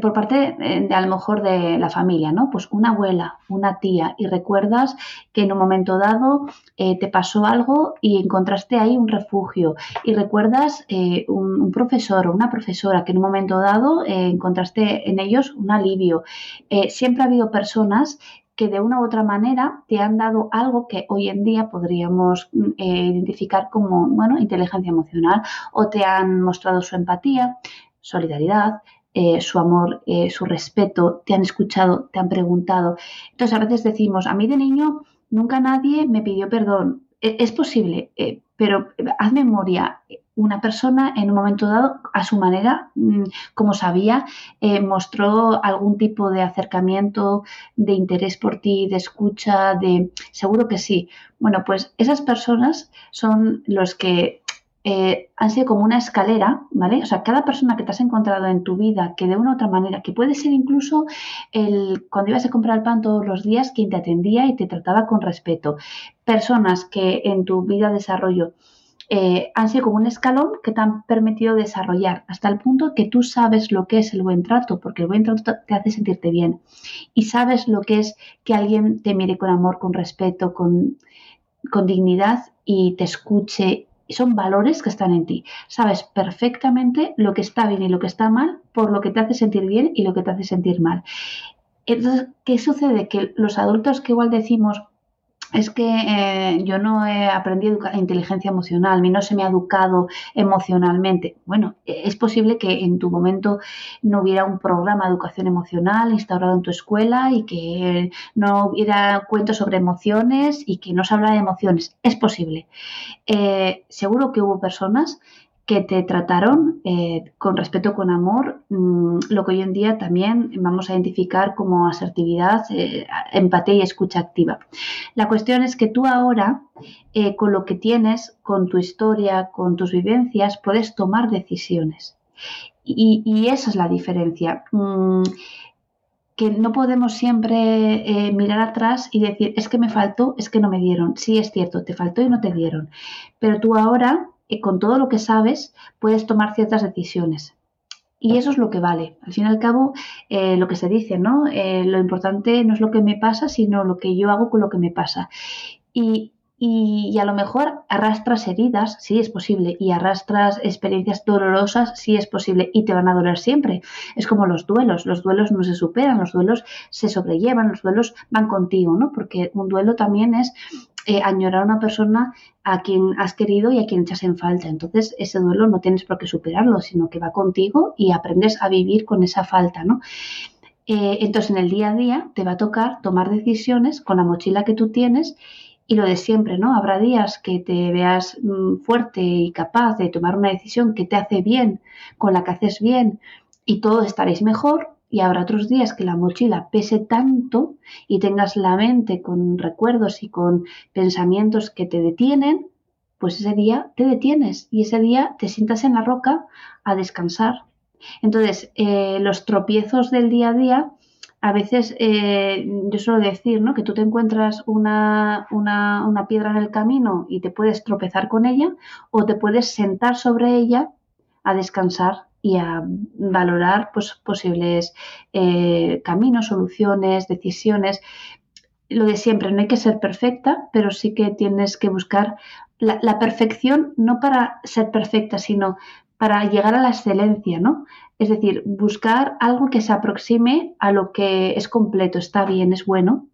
por parte de, de, a lo mejor de la familia, ¿no? Pues una abuela, una tía, y recuerdas que en un momento dado eh, te pasó algo y encontraste ahí un refugio, y recuerdas eh, un, profesor o una profesora que en un momento dado eh, encontraste en ellos un alivio. Eh, siempre ha habido personas que de una u otra manera te han dado algo que hoy en día podríamos eh, identificar como, bueno, inteligencia emocional, o te han mostrado su empatía, solidaridad, eh, su amor, eh, su respeto, te han escuchado, te han preguntado. Entonces a veces decimos, a mí de niño nunca nadie me pidió perdón. E es posible, eh, pero haz memoria. Una persona en un momento dado, a su manera, mm, como sabía, mostró algún tipo de acercamiento, de interés por ti, de escucha, de... Seguro que sí. Bueno, pues esas personas son los que eh, han sido como una escalera, ¿vale? O sea, cada persona que te has encontrado en tu vida, que de una u otra manera, que puede ser incluso el, cuando ibas a comprar el pan todos los días, quien te atendía y te trataba con respeto. Personas que en tu vida de desarrollo eh, han sido como un escalón que te han permitido desarrollar hasta el punto que tú sabes lo que es el buen trato, porque el buen trato te hace sentirte bien. Y sabes lo que es que alguien te mire con amor, con respeto, con, con dignidad y te escuche son valores que están en ti. Sabes perfectamente lo que está bien y lo que está mal por lo que te hace sentir bien y lo que te hace sentir mal. Entonces, ¿qué sucede? Que los adultos que igual decimos, es que eh, yo no he aprendido inteligencia emocional, no se me ha educado emocionalmente. Bueno, es posible que en tu momento no hubiera un programa de educación emocional instaurado en tu escuela y que no hubiera cuentos sobre emociones y que no se habla de emociones. Es posible. Eh, seguro que hubo personas que te trataron eh, con respeto, con amor, mmm, lo que hoy en día también vamos a identificar como asertividad, eh, empatía y escucha activa. La cuestión es que tú ahora, eh, con lo que tienes, con tu historia, con tus vivencias, puedes tomar decisiones. Y, y esa es la diferencia. Mm, que no podemos siempre mirar atrás y decir, es que me faltó, es que no me dieron. Sí, es cierto, te faltó y no te dieron. Pero tú ahora con todo lo que sabes puedes tomar ciertas decisiones. Y eso es lo que vale. Al fin y al cabo, eh, lo que se dice, ¿no? Eh, lo importante no es lo que me pasa, sino lo que yo hago con lo que me pasa. Y, y, y, a lo mejor arrastras heridas, sí es posible, y arrastras experiencias dolorosas, sí es posible, y te van a doler siempre. Es como los duelos, los duelos no se superan, los duelos se sobrellevan, los duelos van contigo, ¿no? Porque un duelo también es eh, añorar a una persona a quien has querido y a quien echas en falta. Entonces, ese duelo no tienes por qué superarlo, sino que va contigo y aprendes a vivir con esa falta, ¿no? Eh, entonces, en el día a día te va a tocar tomar decisiones con la mochila que tú tienes y lo de siempre, ¿no? Habrá días que te veas mmm, fuerte y capaz de tomar una decisión que te hace bien, con la que haces bien y todos estaréis mejor y habrá otros días que la mochila pese tanto y tengas la mente con recuerdos y con pensamientos que te detienen, pues ese día te detienes y ese día te sientas en la roca a descansar. Entonces, eh, los tropiezos del día a día, a veces eh, yo suelo decir, ¿no? Que tú te encuentras una, una, una, piedra en el camino y te puedes tropezar con ella o te puedes sentar sobre ella a descansar y a valorar pues, posibles eh, caminos, soluciones, decisiones. Lo de siempre, no hay que ser perfecta, pero sí que tienes que buscar la, perfección, no para ser perfecta, sino para llegar a la excelencia, ¿no? Es decir, buscar algo que se aproxime a lo que es completo, está bien, es bueno,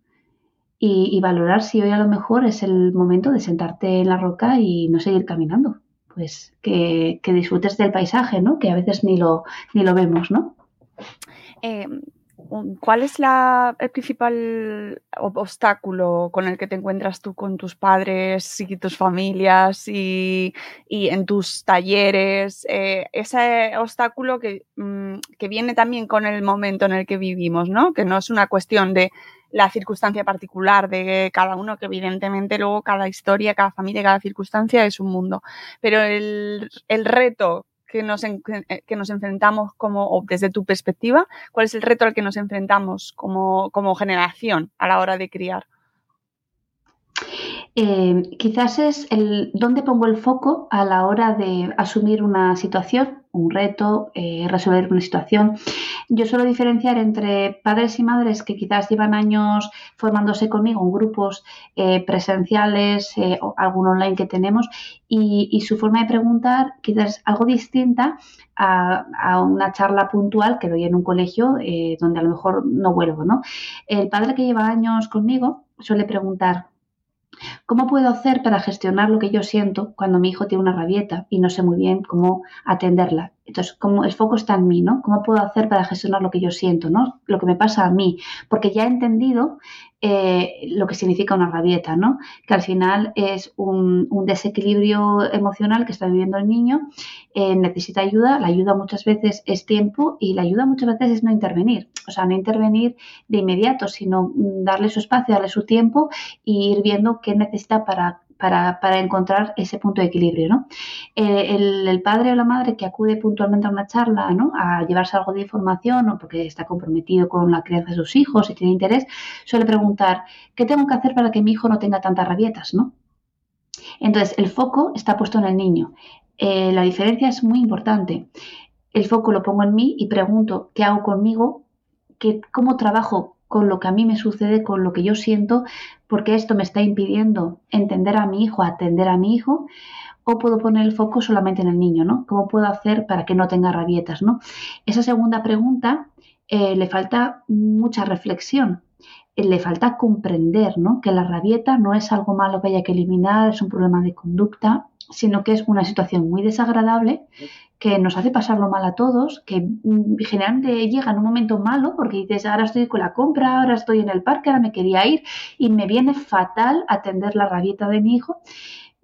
y, y, valorar si hoy a lo mejor es el momento de sentarte en la roca y no seguir caminando pues que, disfrutes del paisaje, ¿no? Que a veces ni lo, ni lo vemos, ¿no? Eh, ¿Cuál es la, el principal obstáculo con el que te encuentras tú con tus padres y tus familias y, en tus talleres? Eh, ese obstáculo que, mm, que, viene también con el momento en el que vivimos, ¿no? Que no es una cuestión de la circunstancia particular de cada uno, que evidentemente luego cada historia, cada familia, cada circunstancia es un mundo. Pero el, el reto que nos, que nos enfrentamos como, desde tu perspectiva, cuál es el reto al que nos enfrentamos como, como generación a la hora de criar? Eh, quizás es el dónde pongo el foco a la hora de asumir una situación, un reto, eh, resolver una situación. Yo suelo diferenciar entre padres y madres que quizás llevan años formándose conmigo en grupos eh, presenciales o algún online que tenemos y, su forma de preguntar quizás es algo distinta a, a, una charla puntual que doy en un colegio donde a lo mejor no vuelvo. ¿no? El padre que lleva años conmigo suele preguntar ¿Cómo puedo hacer para gestionar lo que yo siento cuando mi hijo tiene una rabieta y no sé muy bien cómo atenderla? Entonces, como el foco está en mí, ¿no? ¿Cómo puedo hacer para gestionar lo que yo siento, ¿no? Lo que me pasa a mí. Porque ya he entendido eh, lo que significa una rabieta, ¿no? Que al final es un, desequilibrio emocional que está viviendo el niño, eh, necesita ayuda, la ayuda muchas veces es tiempo y la ayuda muchas veces es no intervenir. O sea, no intervenir de inmediato, sino darle su espacio, darle su tiempo y ir viendo qué necesita para para, para encontrar ese punto de equilibrio. ¿no? Eh, el, padre o la madre que acude puntualmente a una charla ¿no? a llevarse algo de información o porque está comprometido con la crianza de sus hijos y tiene interés, suele preguntar, ¿qué tengo que hacer para que mi hijo no tenga tantas rabietas? ¿no? Entonces, el foco está puesto en el niño. Eh, la diferencia es muy importante. El foco lo pongo en mí y pregunto qué hago conmigo, qué, cómo trabajo con lo que a mí me sucede, con lo que yo siento, porque esto me está impidiendo entender a mi hijo, atender a mi hijo, o puedo poner el foco solamente en el niño, ¿no? ¿Cómo puedo hacer para que no tenga rabietas, ¿no? Esa segunda pregunta eh, le falta mucha reflexión, eh, le falta comprender, ¿no? Que la rabieta no es algo malo que haya que eliminar, es un problema de conducta, sino que es una situación muy desagradable que nos hace pasarlo mal a todos, que mm, generalmente llega en un momento malo porque dices, ahora estoy con la compra, ahora estoy en el parque, ahora me quería ir y me viene fatal atender la rabieta de mi hijo.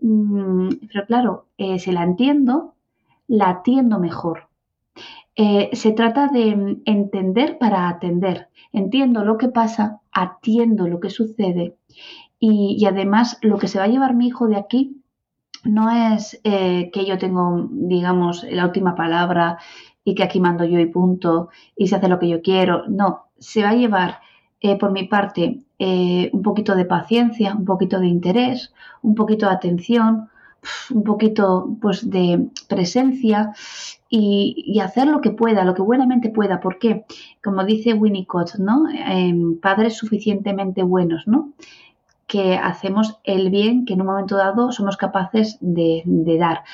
Mm, pero claro, eh, si la entiendo, la atiendo mejor. Eh, se trata de mm, entender para atender. Entiendo lo que pasa, atiendo lo que sucede y, y además lo que se va a llevar mi hijo de aquí no es eh, que yo tengo, digamos, la última palabra y que aquí mando yo y punto y se hace lo que yo quiero. No, se va a llevar eh, por mi parte eh, un poquito de paciencia, un poquito de interés, un poquito de atención, un poquito pues de presencia y, hacer lo que pueda, lo que buenamente pueda. porque Como dice Winnicott, ¿no? Em, padres suficientemente buenos, ¿no? Que hacemos el bien que en un momento dado somos capaces de, dar.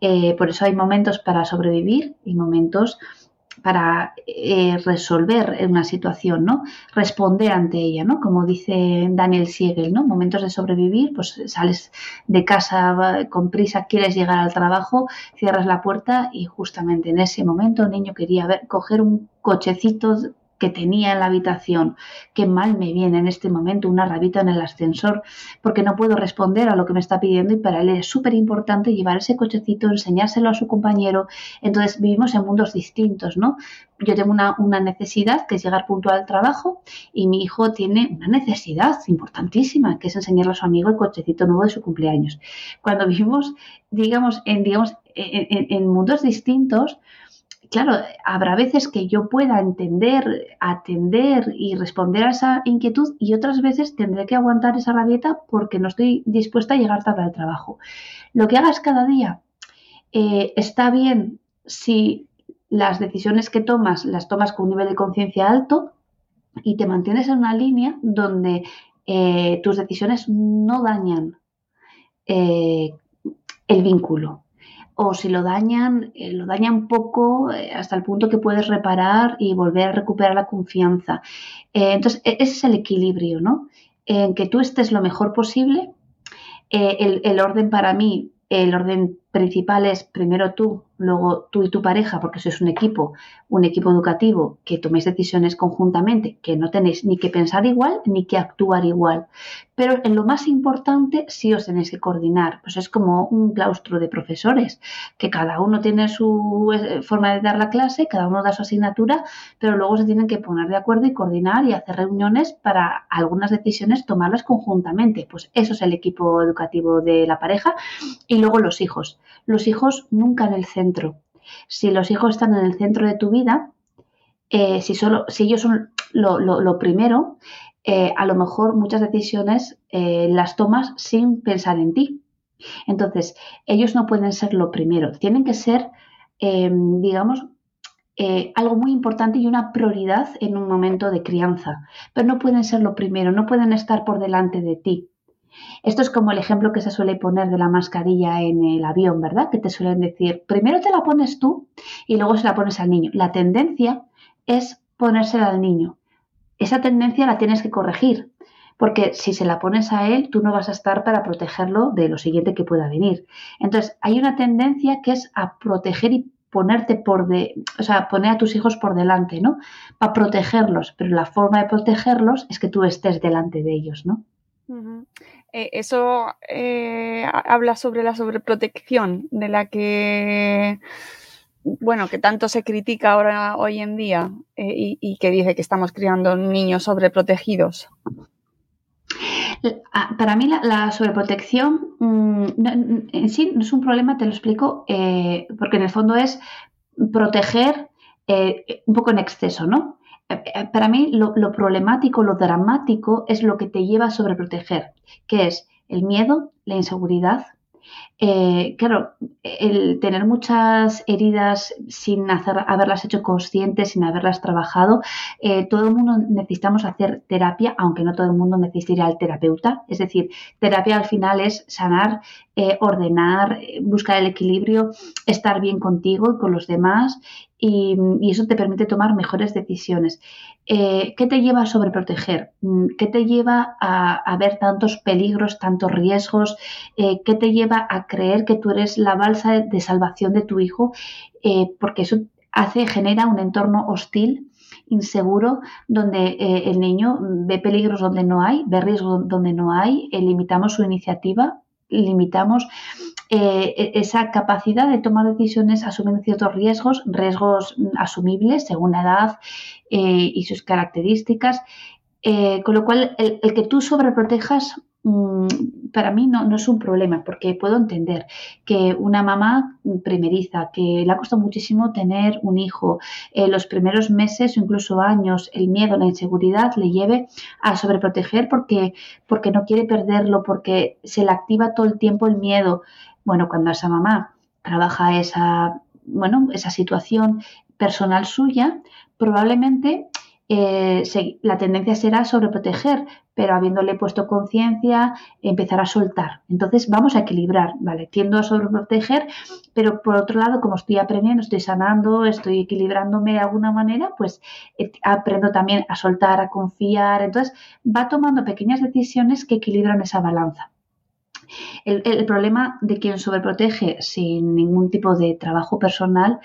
Eh, por eso hay momentos para sobrevivir y momentos para eh, resolver una situación, ¿no? Responder ante ella, ¿no? Como dice Daniel Siegel, ¿no? Momentos de sobrevivir, pues sales de casa con prisa, quieres llegar al trabajo, cierras la puerta y justamente en ese momento el niño quería ver, coger un cochecito que tenía en la habitación. Qué mal me viene en este momento una rabita en el ascensor porque no puedo responder a lo que me está pidiendo y para él es súper importante llevar ese cochecito, enseñárselo a su compañero. Entonces vivimos en mundos distintos, ¿no? Yo tengo una, una necesidad que es llegar puntual al trabajo y mi hijo tiene una necesidad importantísima que es enseñarle a su amigo el cochecito nuevo de su cumpleaños. Cuando vivimos, digamos, en, digamos, en mundos distintos, claro, habrá veces que yo pueda entender, atender y responder a esa inquietud y otras veces tendré que aguantar esa rabieta porque no estoy dispuesta a llegar tarde al trabajo. Lo que hagas cada día eh, está bien si las decisiones que tomas las tomas con un nivel de conciencia alto y te mantienes en una línea donde eh, tus decisiones no dañan eh, el vínculo. O si lo dañan, eh, lo dañan poco hasta el punto que puedes reparar y volver a recuperar la confianza. entonces, e-, ese es el equilibrio, ¿no? En que tú estés lo mejor posible. El, el orden para mí, el orden principal es primero tú, luego tú y tu pareja, porque sois un equipo, un equipo educativo, que toméis decisiones conjuntamente, que no tenéis ni que pensar igual ni que actuar igual. Pero en lo más importante sí os tenéis que coordinar. Pues es como un claustro de profesores, que cada uno tiene su eh, forma de dar la clase, cada uno da su asignatura, pero luego se tienen que poner de acuerdo y coordinar y hacer reuniones para algunas decisiones tomarlas conjuntamente. Pues eso es el equipo educativo de la pareja y luego los hijos. Los hijos nunca en el centro. Si los hijos están en el centro de tu vida, eh, si, solo, si ellos son lo, primero, eh, a lo mejor muchas decisiones eh, las tomas sin pensar en ti. Entonces, ellos no pueden ser lo primero, tienen que ser, em, digamos, algo muy importante y una prioridad en un momento de crianza, pero no pueden ser lo primero, no pueden estar por delante de ti. Esto es como el ejemplo que se suele poner de la mascarilla en el avión, ¿verdad? Que te suelen decir, primero te la pones tú y luego se la pones al niño. La tendencia es ponérsela al niño. Esa tendencia la tienes que corregir, porque si se la pones a él, tú no vas a estar para protegerlo de lo siguiente que pueda venir. Entonces, hay una tendencia que es a proteger y ponerte por de, o sea, poner a tus hijos por delante, ¿no? Para protegerlos, pero la forma de protegerlos es que tú estés delante de ellos, ¿no? Eh, eso eh, habla sobre la sobreprotección de la que, bueno, que tanto se critica ahora hoy en día eh, y, que dice que estamos criando niños sobreprotegidos. Ah, para mí la, sobreprotección mm, en sí no es un problema, te lo explico, porque en el fondo es proteger un poco en exceso, ¿no? Eh, eh, para mí lo, problemático, lo dramático es lo que te lleva a sobreproteger, que es el miedo, la inseguridad. Eh, claro, el tener muchas heridas sin haberlas hecho conscientes, sin haberlas trabajado, todo el mundo necesitamos hacer terapia, aunque no todo el mundo necesita ir al terapeuta. Es decir, terapia al final es sanar, ordenar, buscar el equilibrio, estar bien contigo y con los demás y, eso te permite tomar mejores decisiones. Eh, ¿Qué te lleva a sobreproteger? Mm, ¿Qué te lleva a, ver tantos peligros, tantos riesgos? Eh, ¿Qué te lleva a creer que tú eres la balsa de salvación de tu hijo? Eh, porque eso hace, genera un entorno hostil inseguro donde el niño ve peligros donde no hay, ve riesgos donde no hay, limitamos su iniciativa, limitamos eh, e-, esa capacidad de tomar decisiones asumiendo ciertos riesgos, riesgos asumibles según la edad eh, y sus características, eh, con lo cual el, que tú sobreprotejas mm, para mí no, es un problema, porque puedo entender que una mamá primeriza, que le ha costado muchísimo tener un hijo, los primeros meses o incluso años, el miedo, la inseguridad le lleve a sobreproteger porque, porque no quiere perderlo, porque se le activa todo el tiempo el miedo. Bueno, cuando esa mamá trabaja esa, bueno, esa situación personal suya, probablemente eh, la tendencia será sobreproteger, pero habiéndole puesto conciencia, empezar a soltar. Entonces vamos a equilibrar, ¿vale? Tiendo a sobreproteger, pero por otro lado, como estoy aprendiendo, estoy sanando, estoy equilibrándome de alguna manera, pues eh, aprendo también a soltar, a confiar. Entonces va tomando pequeñas decisiones que equilibran esa balanza. El, problema de quien sobreprotege sin ningún tipo de trabajo personal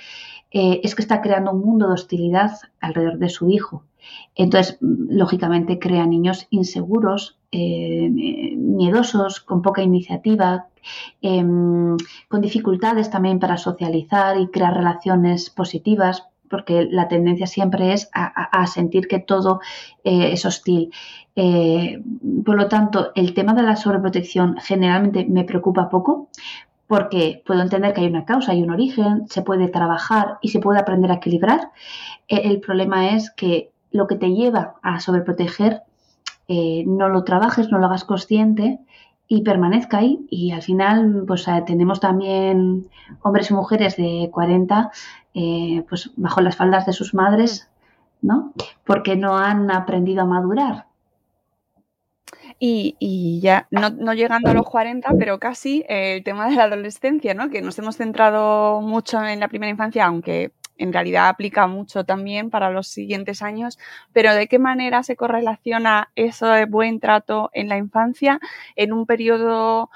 eh, es que está creando un mundo de hostilidad alrededor de su hijo. Entonces, lógicamente, crea niños inseguros, eh, miedosos, con poca iniciativa, em, con dificultades también para socializar y crear relaciones positivas, porque la tendencia siempre es a, sentir que todo eh, es hostil. Eh, por lo tanto, el tema de la sobreprotección generalmente me preocupa poco porque puedo entender que hay una causa, hay un origen, se puede trabajar y se puede aprender a equilibrar. Eh, el problema es que lo que te lleva a sobreproteger no lo trabajes, no lo hagas consciente y permanezca ahí. Y al final, pues eh, tenemos también hombres y mujeres de 40, pues bajo las faldas de sus madres, ¿no? Porque no han aprendido a madurar. Y, ya, no, llegando a los 40, pero casi el tema de la adolescencia, ¿no? Que nos hemos centrado mucho en la primera infancia, aunque en realidad aplica mucho también para los siguientes años, pero ¿de qué manera se correlaciona eso de buen trato en la infancia en un periodo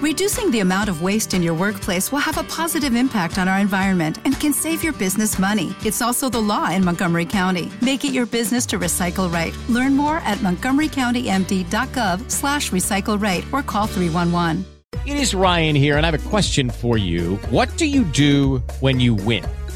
Reducing the amount of waste in your workplace will have a positive impact on our environment and can save your business money. It's also the law in Montgomery County. Make it your business to recycle right. Learn more at montgomerycountymd.gov slash recycle right or call 311. It is Ryan here, and I have a question for you. What do you do when you win?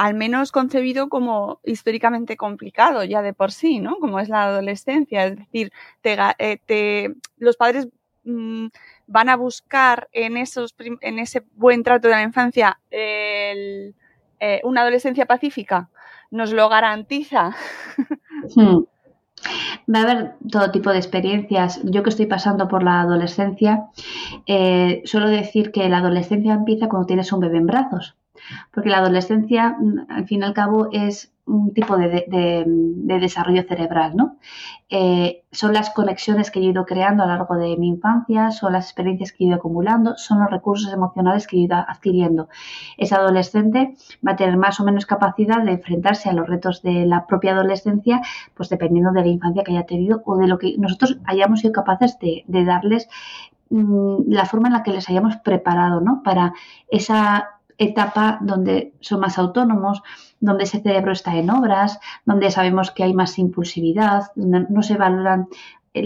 Al menos concebido como históricamente complicado ya de por sí, ¿no? Como es la adolescencia, es decir, eh, los padres mm, van a buscar en, esos, en ese buen trato de la infancia eh, una adolescencia pacífica, nos lo garantiza. Hmm. Va a haber todo tipo de experiencias. Yo que estoy pasando por la adolescencia, eh, suelo decir que la adolescencia empieza cuando tienes un bebé en brazos porque la adolescencia, mm, al fin y al cabo, es un tipo de, desarrollo cerebral, ¿no? Eh, son las conexiones que he ido creando a lo largo de mi infancia, son las experiencias que he ido acumulando, son los recursos emocionales que he ido adquiriendo. Ese adolescente va a tener más o menos capacidad de enfrentarse a los retos de la propia adolescencia, pues dependiendo de la infancia que haya tenido o de lo que nosotros hayamos sido capaces de, darles mm, la forma en la que les hayamos preparado, ¿no? Para esa etapa donde son más autónomos, donde ese cerebro está en obras, donde sabemos que hay más impulsividad, donde no se valoran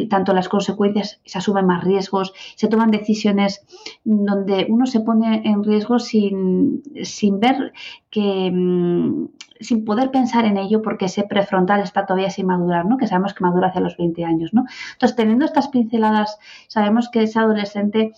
tanto las consecuencias, se asumen más riesgos, se toman decisiones donde uno se pone en riesgo sin, sin ver que, mm, sin poder pensar en ello porque ese prefrontal está todavía sin madurar, ¿no? Que sabemos que madura hacia los 20 años, ¿no? Entonces, teniendo estas pinceladas, sabemos que ese adolescente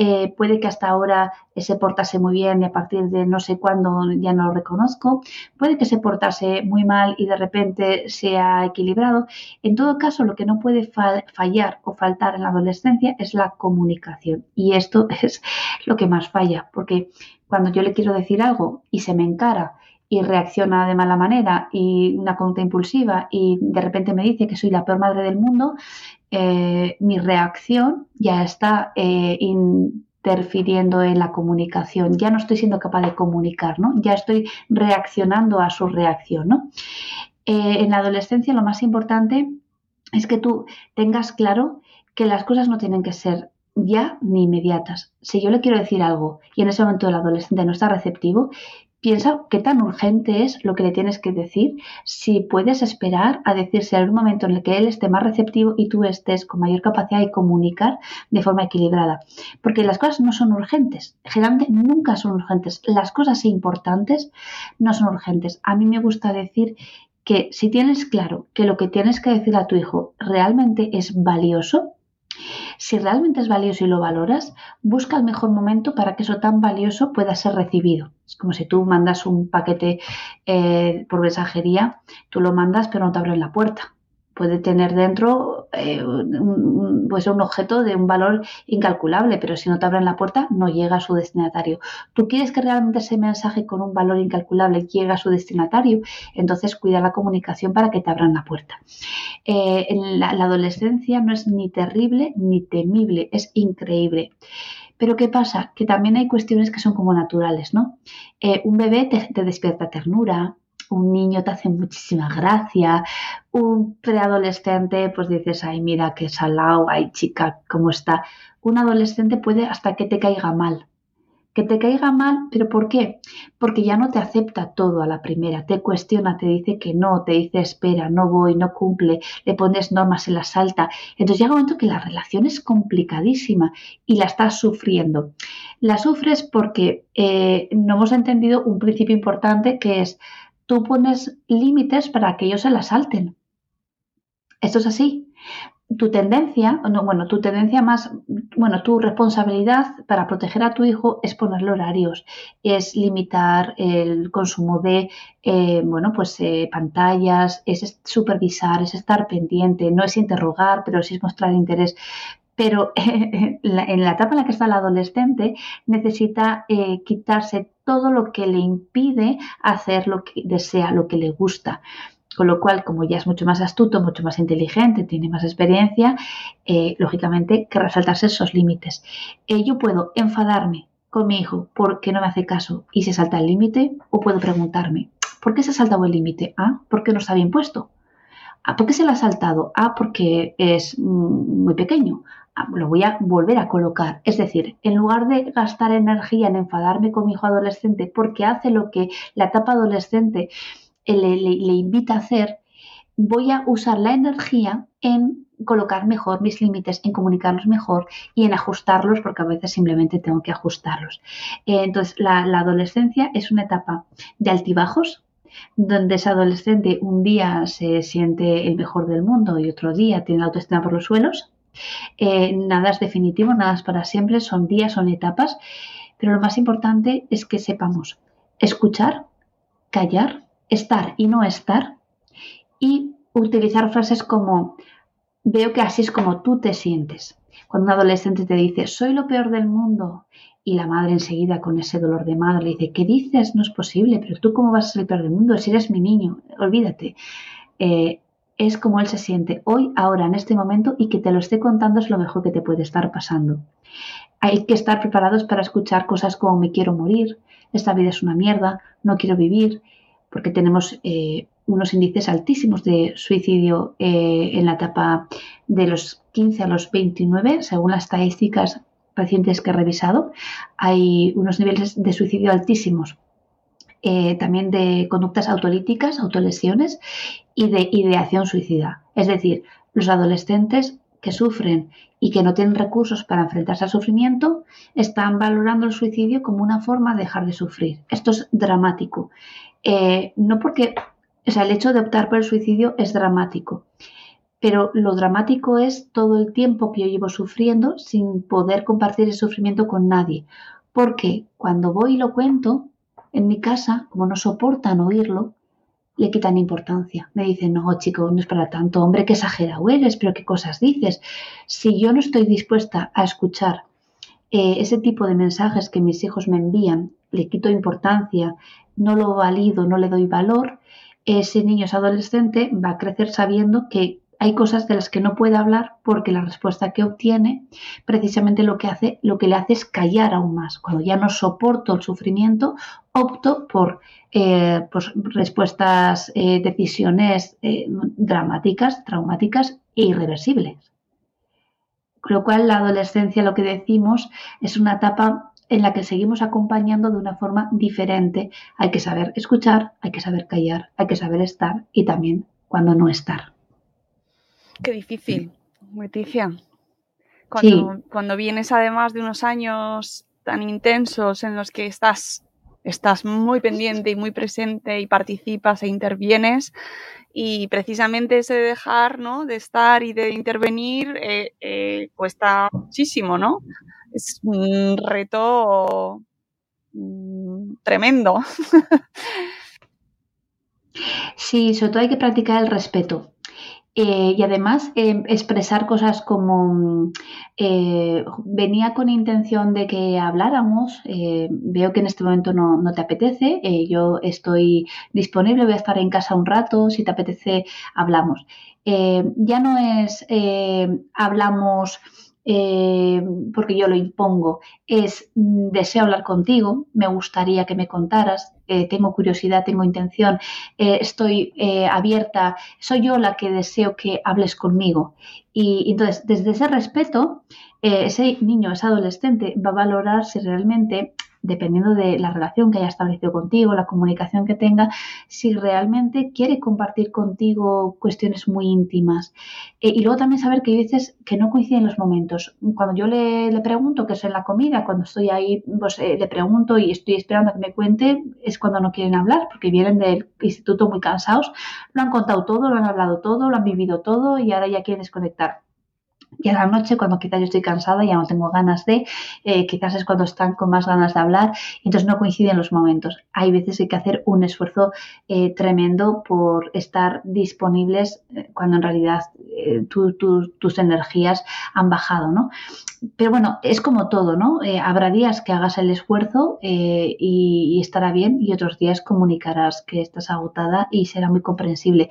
eh, puede que hasta ahora se portase muy bien y a partir de no sé cuándo ya no lo reconozco, puede que se portase muy mal y de repente sea equilibrado. En todo caso, lo que no puede fallar o faltar en la adolescencia es la comunicación y esto es lo que más falla, porque cuando yo le quiero decir algo y se me encara y reacciona de mala manera y una conducta impulsiva y de repente me dice que soy la peor madre del mundo, eh, mi reacción ya está eh, interfiriendo en la comunicación, ya no estoy siendo capaz de comunicar, ¿no? Ya estoy reaccionando a su reacción, ¿no? Eh, en la adolescencia lo más importante es que tú tengas claro que las cosas no tienen que ser ya ni inmediatas. Si yo le quiero decir algo y en ese momento el adolescente no está receptivo, Piensa qué tan urgente es lo que le tienes que decir, si puedes esperar a decirse en un momento en el que él esté más receptivo y tú estés con mayor capacidad de comunicar de forma equilibrada. Porque las cosas no son urgentes, generalmente nunca son urgentes. Las cosas importantes no son urgentes. A mí me gusta decir que si tienes claro que lo que tienes que decir a tu hijo realmente es valioso, si realmente es valioso y lo valoras, busca el mejor momento para que eso tan valioso pueda ser recibido. Es como si tú mandas un paquete eh, por mensajería, tú lo mandas pero no te abren la puerta puede tener dentro eh, un, pues un objeto de un valor incalculable, pero si no te abren la puerta no llega a su destinatario. ¿Tú quieres que realmente ese mensaje con un valor incalculable llegue a su destinatario? Entonces cuida la comunicación para que te abran la puerta. Eh, la, adolescencia no es ni terrible ni temible, es increíble. Pero ¿qué pasa? Que también hay cuestiones que son como naturales, ¿no? Eh, un bebé te despierta ternura, un niño te hace muchísima gracia, un preadolescente pues dices, ay, mira qué salado, ay, chica, cómo está. Un adolescente puede hasta que te caiga mal, Que te caiga mal, pero ¿por qué? Porque ya no te acepta todo a la primera, te cuestiona, te dice que no, te dice espera, no voy, no cumple, le pones normas en la salta. Entonces llega un momento que la relación es complicadísima y la estás sufriendo. La sufres porque eh, no hemos entendido un principio importante que es tú pones límites para que ellos se la salten. Esto es así tu tendencia, no, bueno, tu tendencia más, bueno, tu responsabilidad para proteger a tu hijo es ponerle horarios, es limitar el consumo de, eh, bueno, pues eh, pantallas, es supervisar, es estar pendiente, no es interrogar, pero sí es mostrar interés. Pero en la etapa en la que está el adolescente necesita eh, quitarse todo lo que le impide hacer lo que desea, lo que le gusta. Con lo cual, como ya es mucho más astuto, mucho más inteligente, tiene más experiencia, eh, lógicamente que resaltarse esos límites. Eh, yo puedo enfadarme con mi hijo porque no me hace caso y se salta el límite, o puedo preguntarme, ¿por qué se ha saltado el límite? Ah, porque no está bien puesto. Ah, ¿por qué se lo ha saltado? Ah, porque es mm, muy pequeño. Ah, lo voy a volver a colocar. Es decir, en lugar de gastar energía en enfadarme con mi hijo adolescente porque hace lo que la etapa adolescente le, invita a hacer, voy a usar la energía en colocar mejor mis límites, en comunicarlos mejor y en ajustarlos, porque a veces simplemente tengo que ajustarlos. Eh, entonces, la, adolescencia es una etapa de altibajos, donde ese adolescente un día se siente el mejor del mundo y otro día tiene la autoestima por los suelos. Eh, nada es definitivo, nada es para siempre, son días, son etapas, pero lo más importante es que sepamos escuchar, callar, estar y no estar y utilizar frases como veo que así es como tú te sientes. Cuando un adolescente te dice soy lo peor del mundo y la madre enseguida con ese dolor de madre le dice ¿qué dices? No es posible, pero tú cómo vas a ser el peor del mundo si eres mi niño, olvídate. Eh, es como él se siente hoy, ahora, en este momento y que te lo esté contando es lo mejor que te puede estar pasando. Hay que estar preparados para escuchar cosas como me quiero morir, esta vida es una mierda, no quiero vivir, porque tenemos eh, unos índices altísimos de suicidio eh, en la etapa de los 15 a los 29, según las estadísticas recientes que he revisado. Hay unos niveles de suicidio altísimos. Eh, también de conductas autolíticas, autolesiones y de ideación suicida. Es decir, los adolescentes que sufren y que no tienen recursos para enfrentarse al sufrimiento, están valorando el suicidio como una forma de dejar de sufrir. Esto es dramático. Eh, no porque, o sea, el hecho de optar por el suicidio es dramático, pero lo dramático es todo el tiempo que yo llevo sufriendo sin poder compartir ese sufrimiento con nadie. Porque cuando voy y lo cuento en mi casa, como no soportan oírlo, le quitan importancia. Me dicen, no, chico, no es para tanto, hombre, qué exagerado eres, pero qué cosas dices. Si yo no estoy dispuesta a escuchar eh, ese tipo de mensajes que mis hijos me envían, le quito importancia, no lo valido, no le doy valor, ese niño, ese adolescente va a crecer sabiendo que hay cosas de las que no puede hablar porque la respuesta que obtiene precisamente lo que hace, lo que le hace es callar aún más. Cuando ya no soporto el sufrimiento, opto por eh, pues, respuestas, eh, decisiones eh, dramáticas, traumáticas e irreversibles. Con lo cual, la adolescencia, lo que decimos, es una etapa en la que seguimos acompañando de una forma diferente. Hay que saber escuchar, hay que saber callar, hay que saber estar y también cuando no estar. Qué difícil, Leticia. Cuando, cuando vienes además de unos años tan intensos en los que estás, estás muy pendiente y muy presente y participas e intervienes y precisamente ese dejar, ¿no? De estar y de intervenir eh, eh, cuesta muchísimo, ¿no? Es un reto mm, tremendo. Sí, sobre todo hay que practicar el respeto. Eh, y además eh, expresar cosas como mm, eh, venía con intención de que habláramos, veo que en este momento no, no te apetece, yo estoy disponible, voy a estar en casa un rato, si te apetece hablamos. ya no es hablamos eh, porque yo lo impongo, es mm, deseo hablar contigo, me gustaría que me contaras, eh, tengo curiosidad, tengo intención, eh, estoy abierta, soy yo la que deseo que hables conmigo. Y, entonces, desde ese respeto, ese niño, ese adolescente va a valorar si realmente dependiendo de la relación que haya establecido contigo, la comunicación que tenga, si realmente quiere compartir contigo cuestiones muy íntimas. Eh, y luego también saber que hay veces que no coinciden los momentos. Cuando yo le, pregunto qué es en la comida, cuando estoy ahí, pues eh, le pregunto y estoy esperando a que me cuente, es cuando no quieren hablar, porque vienen del instituto muy cansados, lo han contado todo, lo han hablado todo, lo han vivido todo y ahora ya quieren desconectar. Y a la noche, cuando quizás yo estoy cansada, ya no tengo ganas de, eh, quizás es cuando están con más ganas de hablar, entonces no coinciden los momentos. Hay veces que hay que hacer un esfuerzo eh, tremendo por estar disponibles eh, cuando en realidad tus energías han bajado, ¿no? Pero bueno, es como todo, ¿no? habrá días que hagas el esfuerzo y estará bien, y otros días comunicarás que estás agotada y será muy comprensible.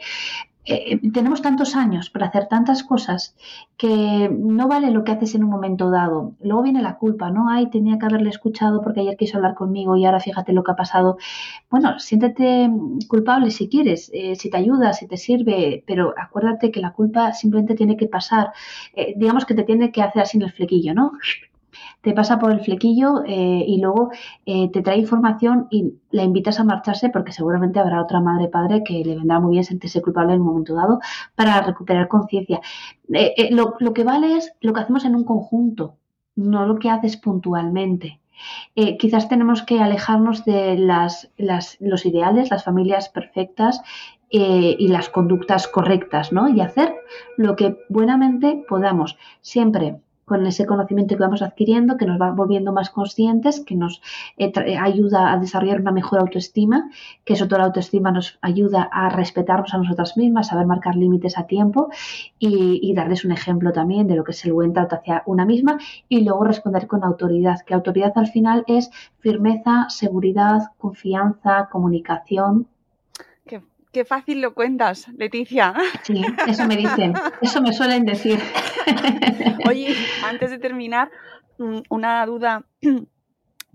Eh, tenemos tantos años para hacer tantas cosas que no vale lo que haces en un momento dado. Luego viene la culpa, ¿no? Ay, tenía que haberle escuchado porque ayer quiso hablar conmigo y ahora fíjate lo que ha pasado. Bueno, siéntete culpable si quieres, eh, si te ayuda, si te sirve, pero acuérdate que la culpa simplemente tiene que pasar. Eh, digamos que te tiene que hacer así en el flequillo, ¿no? Te pasa por el flequillo eh, y luego eh, te trae información y la invitas a marcharse porque seguramente habrá otra madre padre que le vendrá muy bien sentirse culpable en un momento dado para recuperar conciencia. Eh, lo, que vale es lo que hacemos en un conjunto, no lo que haces puntualmente. quizás tenemos que alejarnos de las, los ideales, las familias perfectas y las conductas correctas, ¿no? Y hacer lo que buenamente podamos, siempre con ese conocimiento que vamos adquiriendo, que nos va volviendo más conscientes, que nos eh, eh, ayuda a desarrollar una mejor autoestima, que eso toda la autoestima nos ayuda a respetarnos a nosotras mismas, saber marcar límites a tiempo y, darles un ejemplo también de lo que es el buen trato hacia una misma y luego responder con autoridad, que autoridad al final es firmeza, seguridad, confianza, comunicación, qué fácil lo cuentas, Leticia. Sí, eso me dicen, eso me suelen decir. Oye, antes de terminar, mm, una duda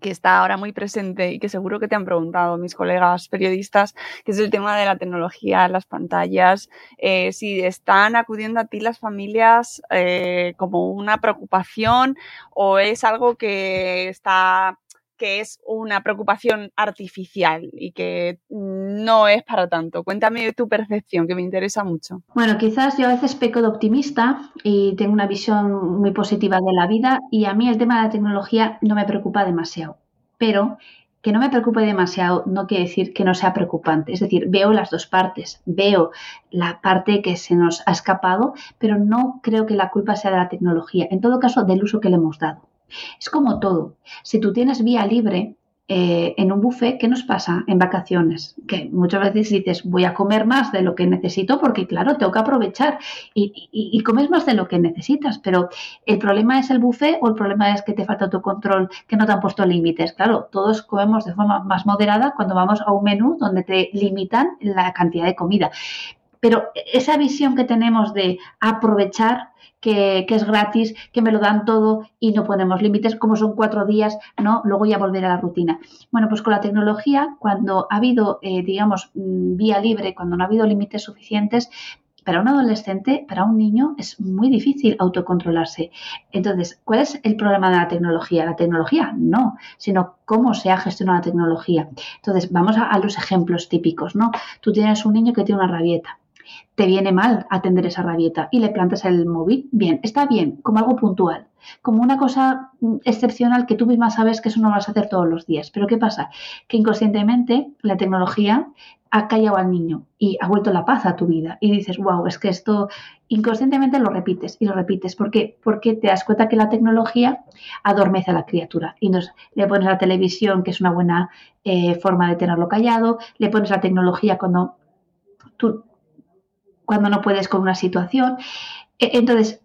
que está ahora muy presente y que seguro que te han preguntado mis colegas periodistas, que es el tema de la tecnología, las pantallas, eh, si están acudiendo a ti las familias eh, como una preocupación o es algo que está que es una preocupación artificial y que no es para tanto. Cuéntame tu percepción, que me interesa mucho. Bueno, quizás yo a veces peco de optimista y tengo una visión muy positiva de la vida y a mí el tema de la tecnología no me preocupa demasiado. Pero que no me preocupe demasiado no quiere decir que no sea preocupante. Es decir, veo las dos partes. Veo la parte que se nos ha escapado, pero no creo que la culpa sea de la tecnología. En todo caso, del uso que le hemos dado. Es como todo. Si tú tienes vía libre eh, en un buffet, ¿qué nos pasa en vacaciones? Que muchas veces dices, voy a comer más de lo que necesito porque, claro, tengo que aprovechar y, comes más de lo que necesitas, pero ¿el problema es el buffet o el problema es que te falta autocontrol, que no te han puesto límites? Claro, todos comemos de forma más moderada cuando vamos a un menú donde te limitan la cantidad de comida. Pero esa visión que tenemos de aprovechar que, es gratis, que me lo dan todo y no ponemos límites, como son cuatro días, ¿no? Luego ya volver a la rutina. Bueno, pues con la tecnología, cuando ha habido, eh, digamos, mm, vía libre, cuando no ha habido límites suficientes, para un adolescente, para un niño, es muy difícil autocontrolarse. Entonces, ¿cuál es el problema de la tecnología? La tecnología no, sino cómo se ha gestionado la tecnología. Entonces, vamos a, los ejemplos típicos, ¿no? Tú tienes un niño que tiene una rabieta te viene mal atender esa rabieta y le plantas el móvil, bien, está bien, como algo puntual, como una cosa mm, excepcional que tú misma sabes que eso no vas a hacer todos los días. Pero ¿qué pasa? Que inconscientemente la tecnología ha callado al niño y ha vuelto la paz a tu vida. Y dices, wow, es que esto inconscientemente lo repites y lo repites. ¿Por qué? Porque te das cuenta que la tecnología adormece a la criatura. Y entonces le pones la televisión, que es una buena eh, forma de tenerlo callado, le pones la tecnología cuando tú cuando no puedes con una situación. E, entonces,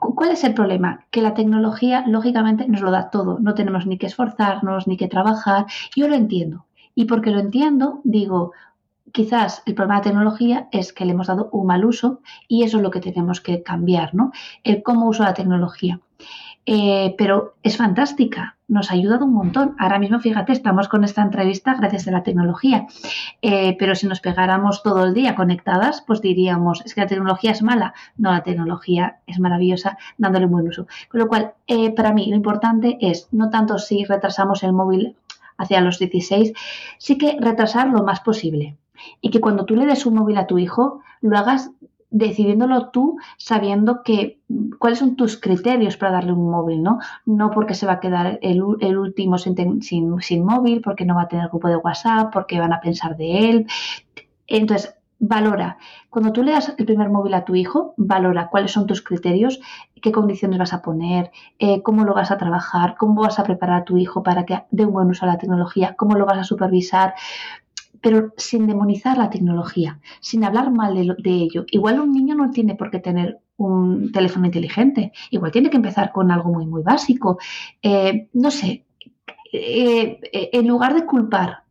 ¿cuál es el problema? Que la tecnología, lógicamente, nos lo da todo. No tenemos ni que esforzarnos, ni que trabajar. Yo lo entiendo. Y porque lo entiendo, digo, quizás el problema de la tecnología es que le hemos dado un mal uso y eso es lo que tenemos que cambiar, ¿no? El cómo uso la tecnología. Eh, pero es fantástica, nos ha ayudado un montón. Ahora mismo, fíjate, estamos con esta entrevista gracias a la tecnología, eh, pero si nos pegáramos todo el día conectadas, pues diríamos, es que la tecnología es mala. No, la tecnología es maravillosa dándole un buen uso. Con lo cual, eh, para mí lo importante es no tanto si retrasamos el móvil hacia los 16, sí que retrasar lo más posible. Y que cuando tú le des un móvil a tu hijo, lo hagas decidiéndolo tú sabiendo que cuáles son tus criterios para darle un móvil, ¿no? No porque se va a quedar el, último sin, sin, móvil, porque no va a tener grupo de WhatsApp, porque van a pensar de él. Entonces, valora. Cuando tú le das el primer móvil a tu hijo, valora cuáles son tus criterios, qué condiciones vas a poner, eh, cómo lo vas a trabajar, cómo vas a preparar a tu hijo para que dé un buen uso a la tecnología, cómo lo vas a supervisar, pero sin demonizar la tecnología, sin hablar mal de, ello. Igual un niño no tiene por qué tener un teléfono inteligente, igual tiene que empezar con algo muy, muy básico. Eh, no sé, eh, eh, en lugar de culpar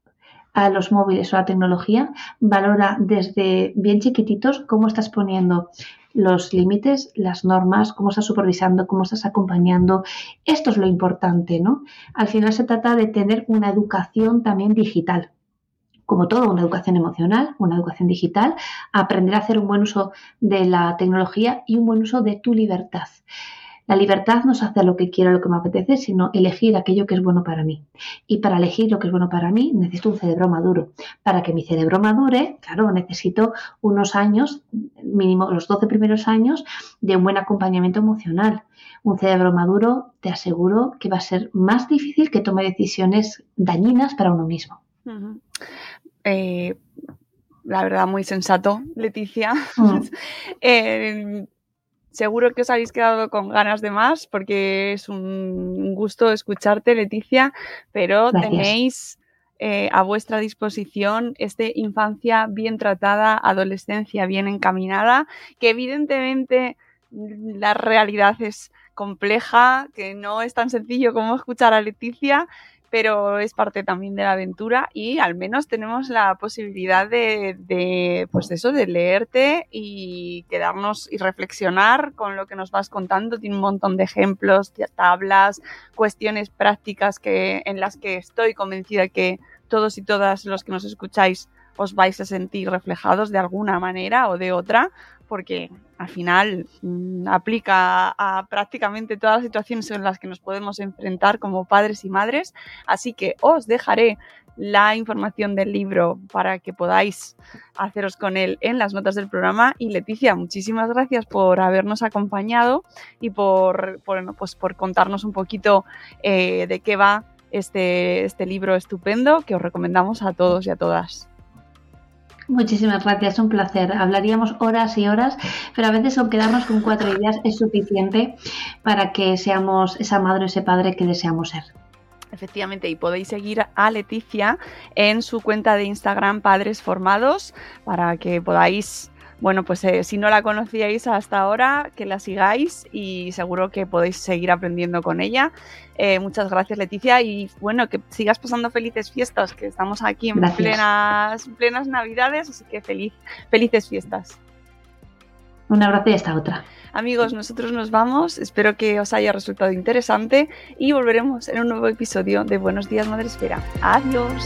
a los móviles o a la tecnología, valora desde bien chiquititos cómo estás poniendo los límites, las normas, cómo estás supervisando, cómo estás acompañando. Esto es lo importante, ¿no? Al final se trata de tener una educación también digital como todo, una educación emocional, una educación digital, aprender a hacer un buen uso de la tecnología y un buen uso de tu libertad. La libertad no es hacer lo que quiero, lo que me apetece, sino elegir aquello que es bueno para mí. Y para elegir lo que es bueno para mí, necesito un cerebro maduro. Para que mi cerebro madure, claro, necesito unos años, mínimo los 12 primeros años, de un buen acompañamiento emocional. Un cerebro maduro, te aseguro que va a ser más difícil que tome decisiones dañinas para uno mismo. Eh, la verdad, muy sensato, Leticia. Mm. Eh, seguro que os habéis quedado con ganas de más porque es un gusto escucharte, Leticia, pero tenéis eh, a vuestra disposición este infancia bien tratada, adolescencia bien encaminada, que evidentemente la realidad es compleja, que no es tan sencillo como escuchar a Leticia, pero es parte también de la aventura y al menos tenemos la posibilidad de, pues eso, de leerte y quedarnos y reflexionar con lo que nos vas contando. Tiene un montón de ejemplos, tablas, cuestiones prácticas que, en las que estoy convencida que todos y todas los que nos escucháis os vais a sentir reflejados de alguna manera o de otra, porque al final mm, aplica a prácticamente todas las situaciones en las que nos podemos enfrentar como padres y madres. Así que os dejaré la información del libro para que podáis haceros con él en las notas del programa. Y Leticia, muchísimas gracias por habernos acompañado y por, pues por contarnos un poquito eh, de qué va este, este libro estupendo que os recomendamos a todos y a todas. Muchísimas gracias, un placer. Hablaríamos horas y horas, pero a veces con quedarnos con cuatro ideas es suficiente para que seamos esa madre o ese padre que deseamos ser. Efectivamente, y podéis seguir a Leticia en su cuenta de Instagram Padres Formados para que podáis bueno, pues eh, si no la conocíais hasta ahora, que la sigáis y seguro que podéis seguir aprendiendo con ella. Eh, muchas gracias, Leticia, y bueno, que sigas pasando felices fiestas, que estamos aquí en plenas, plenas Navidades, así que feliz, felices fiestas. Un abrazo y hasta otra. Amigos, nosotros nos vamos. Espero que os haya resultado interesante y volveremos en un nuevo episodio de Buenos Días Madre Espera. Adiós.